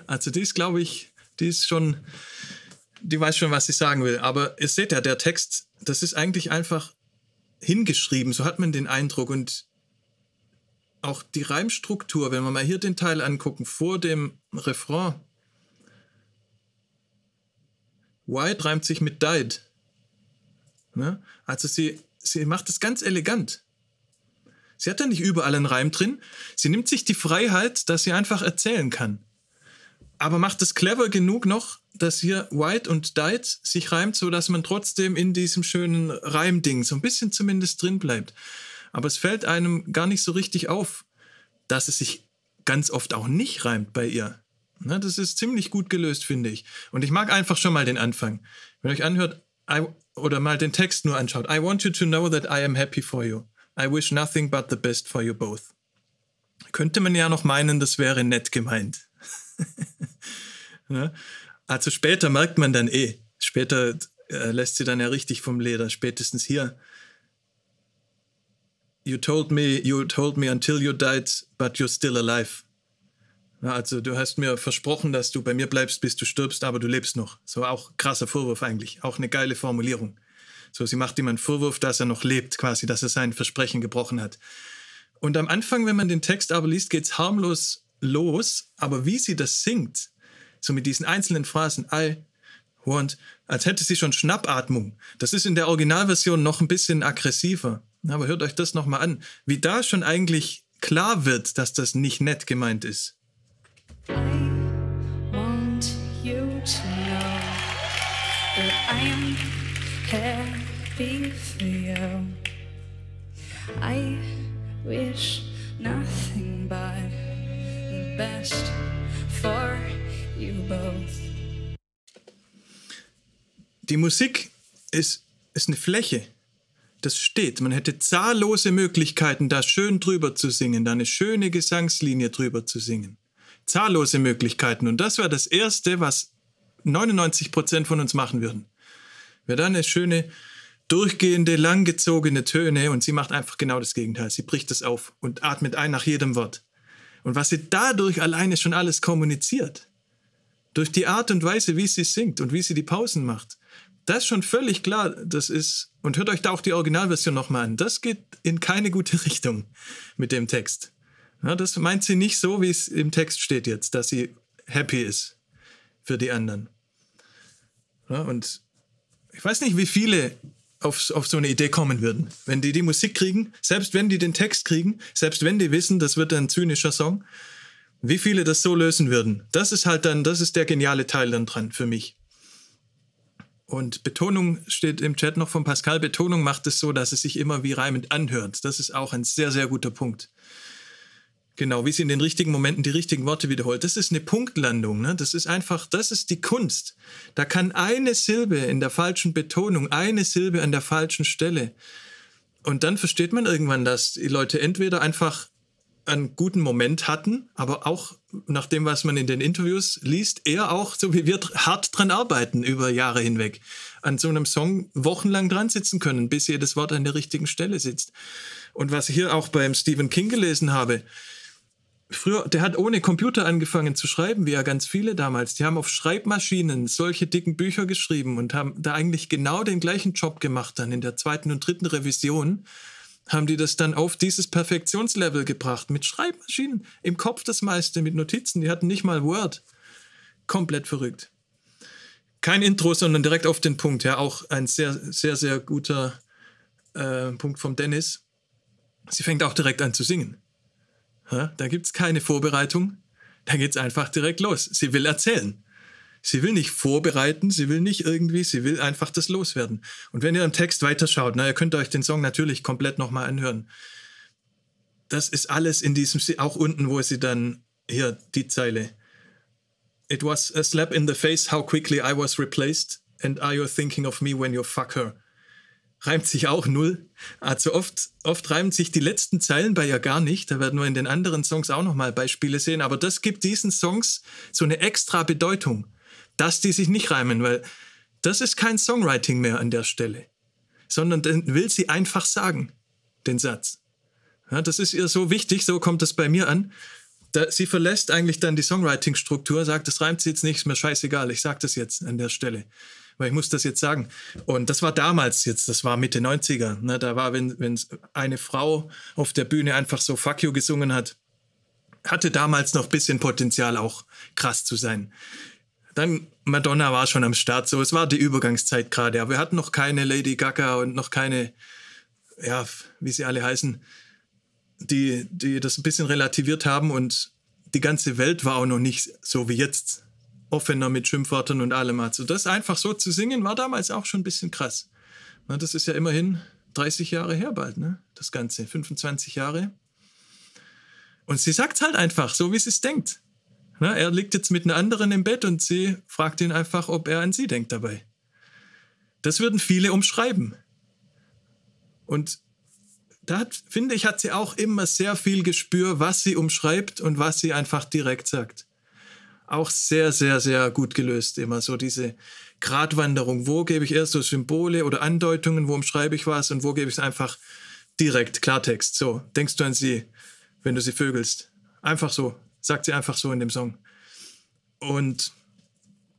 Also die ist, glaube ich, die ist schon, die weiß schon, was sie sagen will. Aber ihr seht ja, der Text, das ist eigentlich einfach hingeschrieben, so hat man den Eindruck. Und auch die Reimstruktur, wenn wir mal hier den Teil angucken, vor dem Refrain, White reimt sich mit died. Ne? Also sie, sie macht es ganz elegant. Sie hat da nicht überall einen Reim drin. Sie nimmt sich die Freiheit, dass sie einfach erzählen kann. Aber macht es clever genug noch, dass hier White und Died sich reimt, so dass man trotzdem in diesem schönen Reimding so ein bisschen zumindest drin bleibt. Aber es fällt einem gar nicht so richtig auf, dass es sich ganz oft auch nicht reimt bei ihr. Ne, das ist ziemlich gut gelöst, finde ich. Und ich mag einfach schon mal den Anfang. Wenn ihr euch anhört I, oder mal den Text nur anschaut. I want you to know that I am happy for you. I wish nothing but the best for you both. Könnte man ja noch meinen, das wäre nett gemeint. ne? Also später merkt man dann eh. Später äh, lässt sie dann ja richtig vom Leder. Spätestens hier. You told me, you told me until you died, but you're still alive. Ja, also du hast mir versprochen, dass du bei mir bleibst, bis du stirbst, aber du lebst noch. So auch krasser Vorwurf eigentlich, auch eine geile Formulierung. So, sie macht ihm einen Vorwurf, dass er noch lebt, quasi, dass er sein Versprechen gebrochen hat. Und am Anfang, wenn man den Text aber liest, geht es harmlos los, aber wie sie das singt, so mit diesen einzelnen Phrasen, I want, als hätte sie schon Schnappatmung. Das ist in der Originalversion noch ein bisschen aggressiver. Aber hört euch das nochmal an, wie da schon eigentlich klar wird, dass das nicht nett gemeint ist. I want you to know that I am happy for you. I wish nothing but the best for you both. Die Musik ist, ist eine Fläche. Das steht. Man hätte zahllose Möglichkeiten, da schön drüber zu singen, da eine schöne Gesangslinie drüber zu singen zahllose Möglichkeiten. Und das wäre das Erste, was 99 Prozent von uns machen würden. Wäre dann eine schöne, durchgehende, langgezogene Töne und sie macht einfach genau das Gegenteil. Sie bricht es auf und atmet ein nach jedem Wort. Und was sie dadurch alleine schon alles kommuniziert, durch die Art und Weise, wie sie singt und wie sie die Pausen macht, das ist schon völlig klar. Das ist, und hört euch da auch die Originalversion nochmal an, das geht in keine gute Richtung mit dem Text. Ja, das meint sie nicht so, wie es im Text steht jetzt, dass sie happy ist für die anderen. Ja, und ich weiß nicht, wie viele auf, auf so eine Idee kommen würden, wenn die die Musik kriegen, selbst wenn die den Text kriegen, selbst wenn die wissen, das wird ein zynischer Song, wie viele das so lösen würden. Das ist halt dann, das ist der geniale Teil dann dran für mich. Und Betonung steht im Chat noch von Pascal. Betonung macht es so, dass es sich immer wie reimend anhört. Das ist auch ein sehr, sehr guter Punkt. Genau, wie sie in den richtigen Momenten die richtigen Worte wiederholt. Das ist eine Punktlandung. Ne? Das ist einfach, das ist die Kunst. Da kann eine Silbe in der falschen Betonung, eine Silbe an der falschen Stelle. Und dann versteht man irgendwann, dass die Leute entweder einfach einen guten Moment hatten, aber auch nach dem, was man in den Interviews liest, eher auch, so wie wir hart dran arbeiten über Jahre hinweg, an so einem Song wochenlang dran sitzen können, bis jedes Wort an der richtigen Stelle sitzt. Und was ich hier auch beim Stephen King gelesen habe, früher, der hat ohne Computer angefangen zu schreiben, wie ja ganz viele damals. Die haben auf Schreibmaschinen solche dicken Bücher geschrieben und haben da eigentlich genau den gleichen Job gemacht dann in der zweiten und dritten Revision. Haben die das dann auf dieses Perfektionslevel gebracht mit Schreibmaschinen im Kopf das meiste mit Notizen. Die hatten nicht mal Word. Komplett verrückt. Kein Intro, sondern direkt auf den Punkt. Ja, auch ein sehr, sehr, sehr guter äh, Punkt vom Dennis. Sie fängt auch direkt an zu singen. Da gibt es keine Vorbereitung. Da geht es einfach direkt los. Sie will erzählen. Sie will nicht vorbereiten, sie will nicht irgendwie, sie will einfach das loswerden. Und wenn ihr im Text weiterschaut, na, ihr könnt euch den Song natürlich komplett nochmal anhören. Das ist alles in diesem, auch unten, wo sie dann, hier, die Zeile. It was a slap in the face how quickly I was replaced and are you thinking of me when you fuck her? reimt sich auch null. Also oft, oft reimen sich die letzten Zeilen bei ihr gar nicht. Da werden wir in den anderen Songs auch nochmal Beispiele sehen. Aber das gibt diesen Songs so eine extra Bedeutung, dass die sich nicht reimen, weil das ist kein Songwriting mehr an der Stelle, sondern den will sie einfach sagen, den Satz. Ja, das ist ihr so wichtig, so kommt das bei mir an. Da, sie verlässt eigentlich dann die Songwriting-Struktur, sagt, das reimt sie jetzt nicht, ist mir scheißegal, ich sage das jetzt an der Stelle weil ich muss das jetzt sagen. Und das war damals jetzt, das war Mitte 90er. Ne? Da war, wenn, wenn eine Frau auf der Bühne einfach so Fuck you gesungen hat, hatte damals noch ein bisschen Potenzial, auch krass zu sein. Dann Madonna war schon am Start, so es war die Übergangszeit gerade, aber wir hatten noch keine Lady Gaga und noch keine, ja, wie sie alle heißen, die, die das ein bisschen relativiert haben und die ganze Welt war auch noch nicht so wie jetzt offener mit Schimpfwörtern und allem. Also das einfach so zu singen, war damals auch schon ein bisschen krass. Das ist ja immerhin 30 Jahre her bald, ne? Das Ganze, 25 Jahre. Und sie sagt halt einfach, so wie sie es denkt. Er liegt jetzt mit einer anderen im Bett und sie fragt ihn einfach, ob er an sie denkt dabei. Das würden viele umschreiben. Und da hat, finde ich, hat sie auch immer sehr viel Gespür, was sie umschreibt und was sie einfach direkt sagt auch sehr, sehr, sehr gut gelöst. Immer so diese Gratwanderung. Wo gebe ich erst so Symbole oder Andeutungen, wo umschreibe ich was und wo gebe ich es einfach direkt, Klartext. So, denkst du an sie, wenn du sie vögelst. Einfach so, sagt sie einfach so in dem Song. Und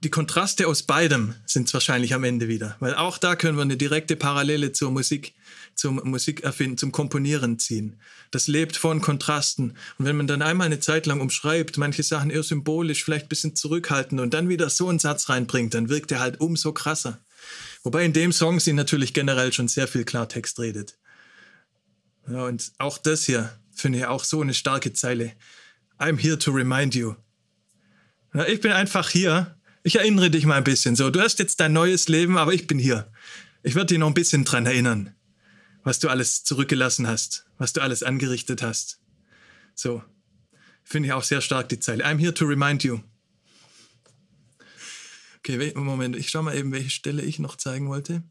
die Kontraste aus beidem sind es wahrscheinlich am Ende wieder, weil auch da können wir eine direkte Parallele zur Musik, zum Musikerfinden, zum Komponieren ziehen. Das lebt von Kontrasten. Und wenn man dann einmal eine Zeit lang umschreibt, manche Sachen eher symbolisch, vielleicht ein bisschen zurückhalten und dann wieder so einen Satz reinbringt, dann wirkt er halt umso krasser. Wobei in dem Song sie natürlich generell schon sehr viel Klartext redet. Ja, und auch das hier finde ich auch so eine starke Zeile. I'm here to remind you. Ja, ich bin einfach hier, ich erinnere dich mal ein bisschen. So, du hast jetzt dein neues Leben, aber ich bin hier. Ich werde dich noch ein bisschen dran erinnern, was du alles zurückgelassen hast, was du alles angerichtet hast. So, finde ich auch sehr stark die Zeile. I'm here to remind you. Okay, Moment, ich schau mal eben, welche Stelle ich noch zeigen wollte.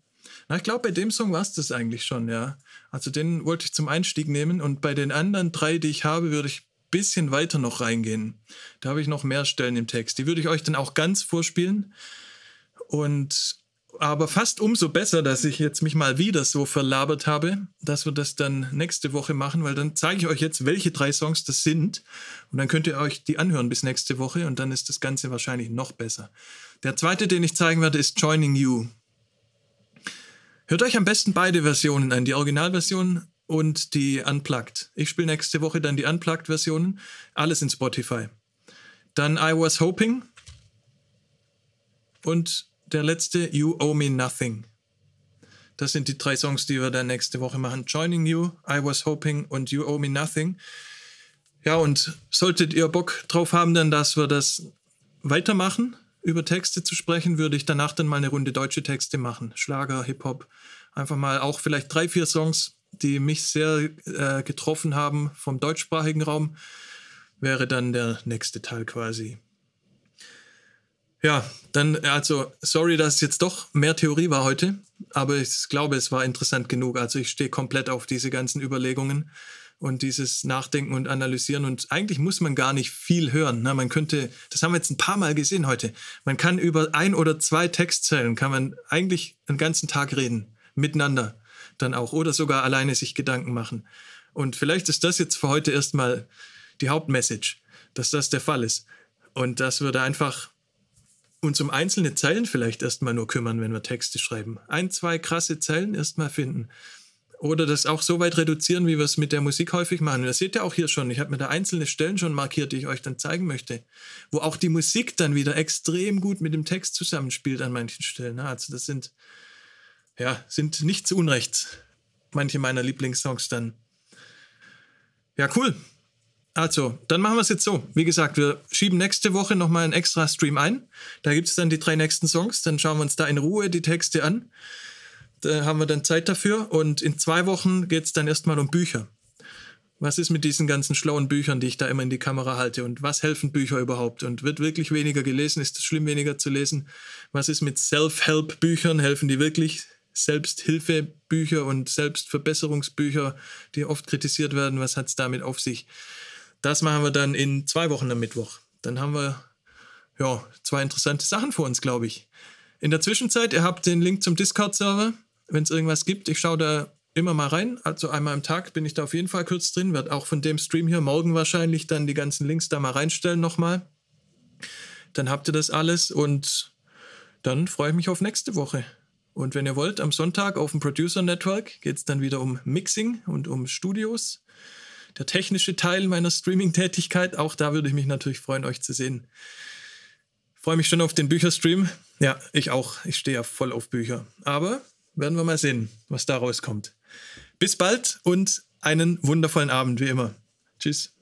Na, ich glaube, bei dem Song war es das eigentlich schon, ja. Also den wollte ich zum Einstieg nehmen und bei den anderen drei, die ich habe, würde ich bisschen weiter noch reingehen. Da habe ich noch mehr Stellen im Text. Die würde ich euch dann auch ganz vorspielen. Und aber fast umso besser, dass ich jetzt mich mal wieder so verlabert habe, dass wir das dann nächste Woche machen, weil dann zeige ich euch jetzt, welche drei Songs das sind. Und dann könnt ihr euch die anhören bis nächste Woche und dann ist das Ganze wahrscheinlich noch besser. Der zweite, den ich zeigen werde, ist Joining You. Hört euch am besten beide Versionen an, die Originalversion und die Unplugged. Ich spiele nächste Woche dann die Unplugged-Versionen. Alles in Spotify. Dann I Was Hoping. Und der letzte You Owe Me Nothing. Das sind die drei Songs, die wir dann nächste Woche machen. Joining You, I Was Hoping und You Owe Me Nothing. Ja, und solltet ihr Bock drauf haben, dann, dass wir das weitermachen, über Texte zu sprechen, würde ich danach dann mal eine Runde deutsche Texte machen. Schlager, Hip-Hop. Einfach mal auch vielleicht drei, vier Songs die mich sehr äh, getroffen haben vom deutschsprachigen Raum, wäre dann der nächste Teil quasi. Ja, dann, also, sorry, dass es jetzt doch mehr Theorie war heute, aber ich glaube, es war interessant genug. Also, ich stehe komplett auf diese ganzen Überlegungen und dieses Nachdenken und Analysieren. Und eigentlich muss man gar nicht viel hören. Ne? Man könnte, das haben wir jetzt ein paar Mal gesehen heute, man kann über ein oder zwei Textzeilen, kann man eigentlich einen ganzen Tag reden, miteinander dann auch oder sogar alleine sich Gedanken machen. Und vielleicht ist das jetzt für heute erstmal die Hauptmessage, dass das der Fall ist. Und dass wir da einfach uns um einzelne Zeilen vielleicht erstmal nur kümmern, wenn wir Texte schreiben. Ein, zwei krasse Zeilen erstmal finden. Oder das auch so weit reduzieren, wie wir es mit der Musik häufig machen. Das seht ihr auch hier schon. Ich habe mir da einzelne Stellen schon markiert, die ich euch dann zeigen möchte. Wo auch die Musik dann wieder extrem gut mit dem Text zusammenspielt an manchen Stellen. Also das sind ja, sind nicht zu Unrecht manche meiner Lieblingssongs dann. Ja, cool. Also, dann machen wir es jetzt so. Wie gesagt, wir schieben nächste Woche nochmal einen extra Stream ein. Da gibt es dann die drei nächsten Songs. Dann schauen wir uns da in Ruhe die Texte an. Da haben wir dann Zeit dafür. Und in zwei Wochen geht es dann erstmal um Bücher. Was ist mit diesen ganzen schlauen Büchern, die ich da immer in die Kamera halte? Und was helfen Bücher überhaupt? Und wird wirklich weniger gelesen? Ist es schlimm, weniger zu lesen? Was ist mit Self-Help-Büchern? Helfen die wirklich? Selbsthilfebücher und Selbstverbesserungsbücher, die oft kritisiert werden. Was hat es damit auf sich? Das machen wir dann in zwei Wochen am Mittwoch. Dann haben wir ja, zwei interessante Sachen vor uns, glaube ich. In der Zwischenzeit, ihr habt den Link zum Discord-Server. Wenn es irgendwas gibt, ich schaue da immer mal rein. Also einmal am Tag bin ich da auf jeden Fall kurz drin. Werde auch von dem Stream hier morgen wahrscheinlich dann die ganzen Links da mal reinstellen nochmal. Dann habt ihr das alles und dann freue ich mich auf nächste Woche. Und wenn ihr wollt, am Sonntag auf dem Producer Network geht es dann wieder um Mixing und um Studios. Der technische Teil meiner Streaming-Tätigkeit. Auch da würde ich mich natürlich freuen, euch zu sehen. Freue mich schon auf den Bücherstream. Ja, ich auch. Ich stehe ja voll auf Bücher. Aber werden wir mal sehen, was da rauskommt. Bis bald und einen wundervollen Abend, wie immer. Tschüss.